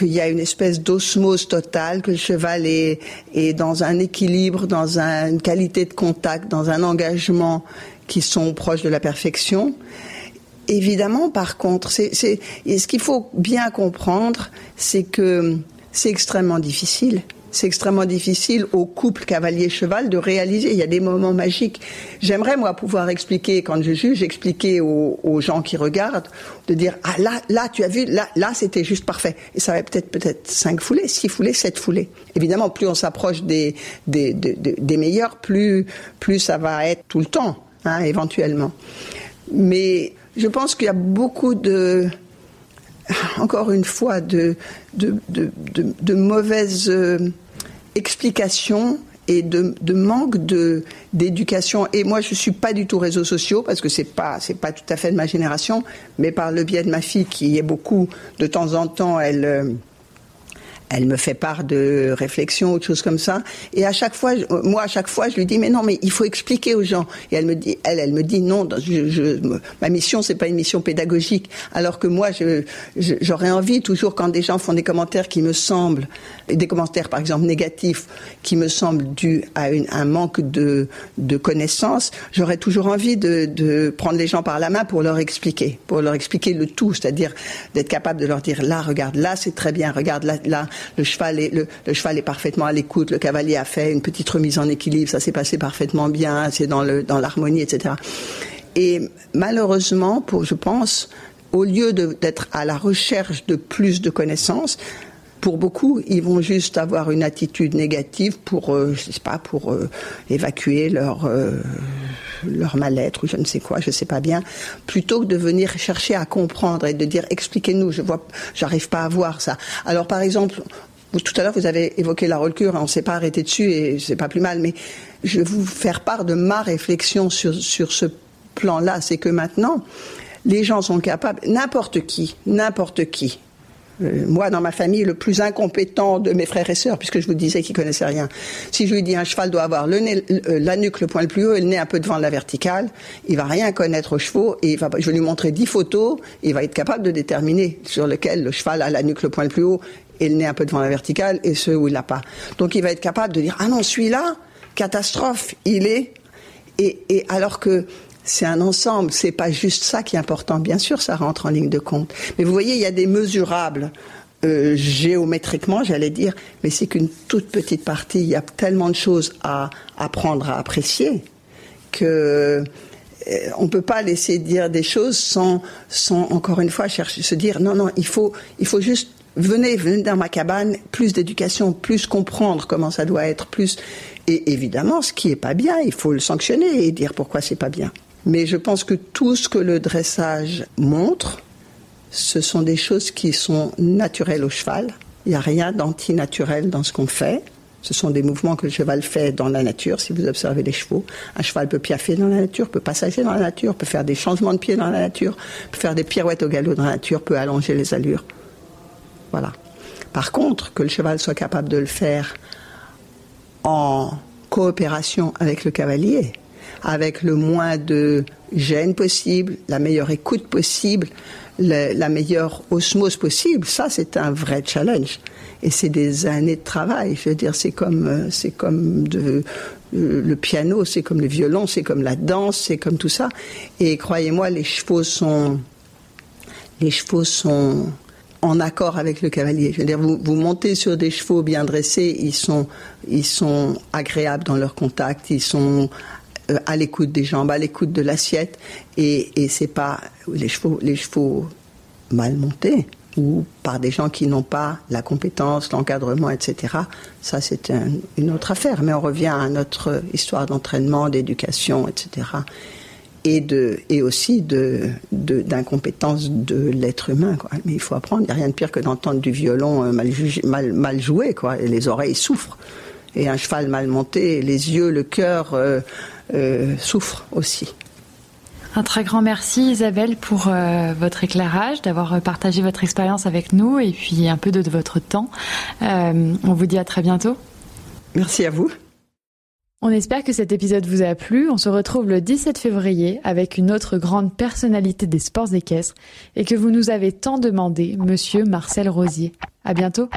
C: qu'il y a une espèce d'osmose totale, que le cheval est, dans un équilibre, dans un, une qualité de contact, dans un engagement qui sont proches de la perfection. Évidemment, par contre, ce qu'il faut bien comprendre, c'est que c'est extrêmement difficile c'est extrêmement difficile au couple cavalier-cheval de réaliser. Il y a des moments magiques. J'aimerais, moi, pouvoir expliquer, quand je juge, expliquer aux, gens qui regardent, de dire, ah là, là, tu as vu, là, là, c'était juste parfait. Et ça va peut-être, peut-être cinq foulées, six foulées, sept foulées. Évidemment, plus on s'approche des, des, des, des, meilleurs, plus, plus ça va être tout le temps, hein, éventuellement. Mais je pense qu'il y a beaucoup de, encore une fois, de, mauvaises euh, explications et de, manque d'éducation. Et moi, je suis pas du tout réseaux sociaux parce que c'est pas c'est pas tout à fait de ma génération, mais par le biais de ma fille qui est beaucoup de temps en temps, elle euh, elle me fait part de réflexions ou de choses comme ça. Et à chaque fois, moi, à chaque fois, je lui dis, mais non, mais il faut expliquer aux gens. Et elle me dit, elle, elle me dit, non, ma mission, c'est pas une mission pédagogique. Alors que moi, j'aurais envie, toujours quand des gens font des commentaires qui me semblent, des commentaires, par exemple, négatifs, qui me semblent dus à un manque de, de connaissances, j'aurais toujours envie de, de prendre les gens par la main pour leur expliquer, pour leur expliquer le tout, c'est-à-dire d'être capable de leur dire, là, regarde, là, c'est très bien, regarde, là, là, le cheval est, le, cheval est parfaitement à l'écoute, le cavalier a fait une petite remise en équilibre, ça s'est passé parfaitement bien, c'est dans le dans l'harmonie, etc. Et malheureusement, pour, je pense, au lieu d'être à la recherche de plus de connaissances, pour beaucoup, ils vont juste avoir une attitude négative pour, euh, je sais pas, pour euh, évacuer leur euh, leur mal-être ou je ne sais quoi, je sais pas bien, plutôt que de venir chercher à comprendre et de dire expliquez-nous, je vois, j'arrive pas à voir ça. Alors par exemple, tout à l'heure, vous avez évoqué la rollcure, on ne s'est pas arrêté dessus et c'est pas plus mal, mais je vais vous faire part de ma réflexion sur, sur ce plan-là. C'est que maintenant, les gens sont capables, n'importe qui, n'importe qui, moi, dans ma famille, le plus incompétent de mes frères et sœurs, puisque je vous disais qu'ils connaissaient rien. Si je lui dis un cheval doit avoir le nez, euh, la nuque le point le plus haut et le nez un peu devant la verticale, il va rien connaître aux chevaux et il va, je vais lui montrer dix photos il va être capable de déterminer sur lequel le cheval a la nuque le point le plus haut et le nez un peu devant la verticale et ceux où il l'a pas. Donc il va être capable de dire ah non celui-là catastrophe il est et alors que c'est un ensemble, c'est pas juste ça qui est important. Bien sûr, ça rentre en ligne de compte. Mais vous voyez, il y a des mesurables euh, géométriquement, j'allais dire, mais c'est qu'une toute petite partie. Il y a tellement de choses à apprendre à apprécier que euh, on peut pas laisser dire des choses sans, sans encore une fois chercher, se dire non, non, il faut, il faut juste venez, venez dans ma cabane, plus d'éducation, plus comprendre comment ça doit être, plus et évidemment, ce qui est pas bien, il faut le sanctionner et dire pourquoi c'est pas bien. Mais je pense que tout ce que le dressage montre, ce sont des choses qui sont naturelles au cheval. Il n'y a rien d'antinaturel dans ce qu'on fait. Ce sont des mouvements que le cheval fait dans la nature. Si vous observez les chevaux, un cheval peut piaffer dans la nature, peut passager dans la nature, peut faire des changements de pied dans la nature, peut faire des pirouettes au galop dans la nature, peut allonger les allures. Voilà. Par contre, que le cheval soit capable de le faire en coopération avec le cavalier, avec le moins de gêne possible, la meilleure écoute possible, la, meilleure osmose possible. Ça, c'est un vrai challenge. Et c'est des années de travail. Je veux dire, c'est comme, euh, c'est comme euh, le piano, c'est comme le violon, c'est comme la danse, c'est comme tout ça. Et croyez-moi, les chevaux sont, les chevaux sont en accord avec le cavalier. Je veux dire, vous, vous montez sur des chevaux bien dressés, ils sont, ils sont agréables dans leur contact, ils sont à l'écoute des jambes, à l'écoute de l'assiette, et, et c'est pas les chevaux, mal montés ou par des gens qui n'ont pas la compétence, l'encadrement, etc. Ça, c'est une autre affaire. Mais on revient à notre histoire d'entraînement, d'éducation, etc. Et, de, et aussi de, d'incompétence de, l'être humain. Mais il faut apprendre. Il n'y a rien de pire que d'entendre du violon euh, mal, mal, mal joué. Et les oreilles souffrent. Et un cheval mal monté, les yeux, le cœur... Euh, euh, souffrent aussi.
A: Un très grand merci Isabelle pour euh, votre éclairage, d'avoir partagé votre expérience avec nous et puis un peu de, votre temps. Euh, on vous dit à très bientôt.
C: Merci à vous.
A: On espère que cet épisode vous a plu. On se retrouve le 17 février avec une autre grande personnalité des sports équestres et que vous nous avez tant demandé, monsieur Marcel Rosier. À bientôt.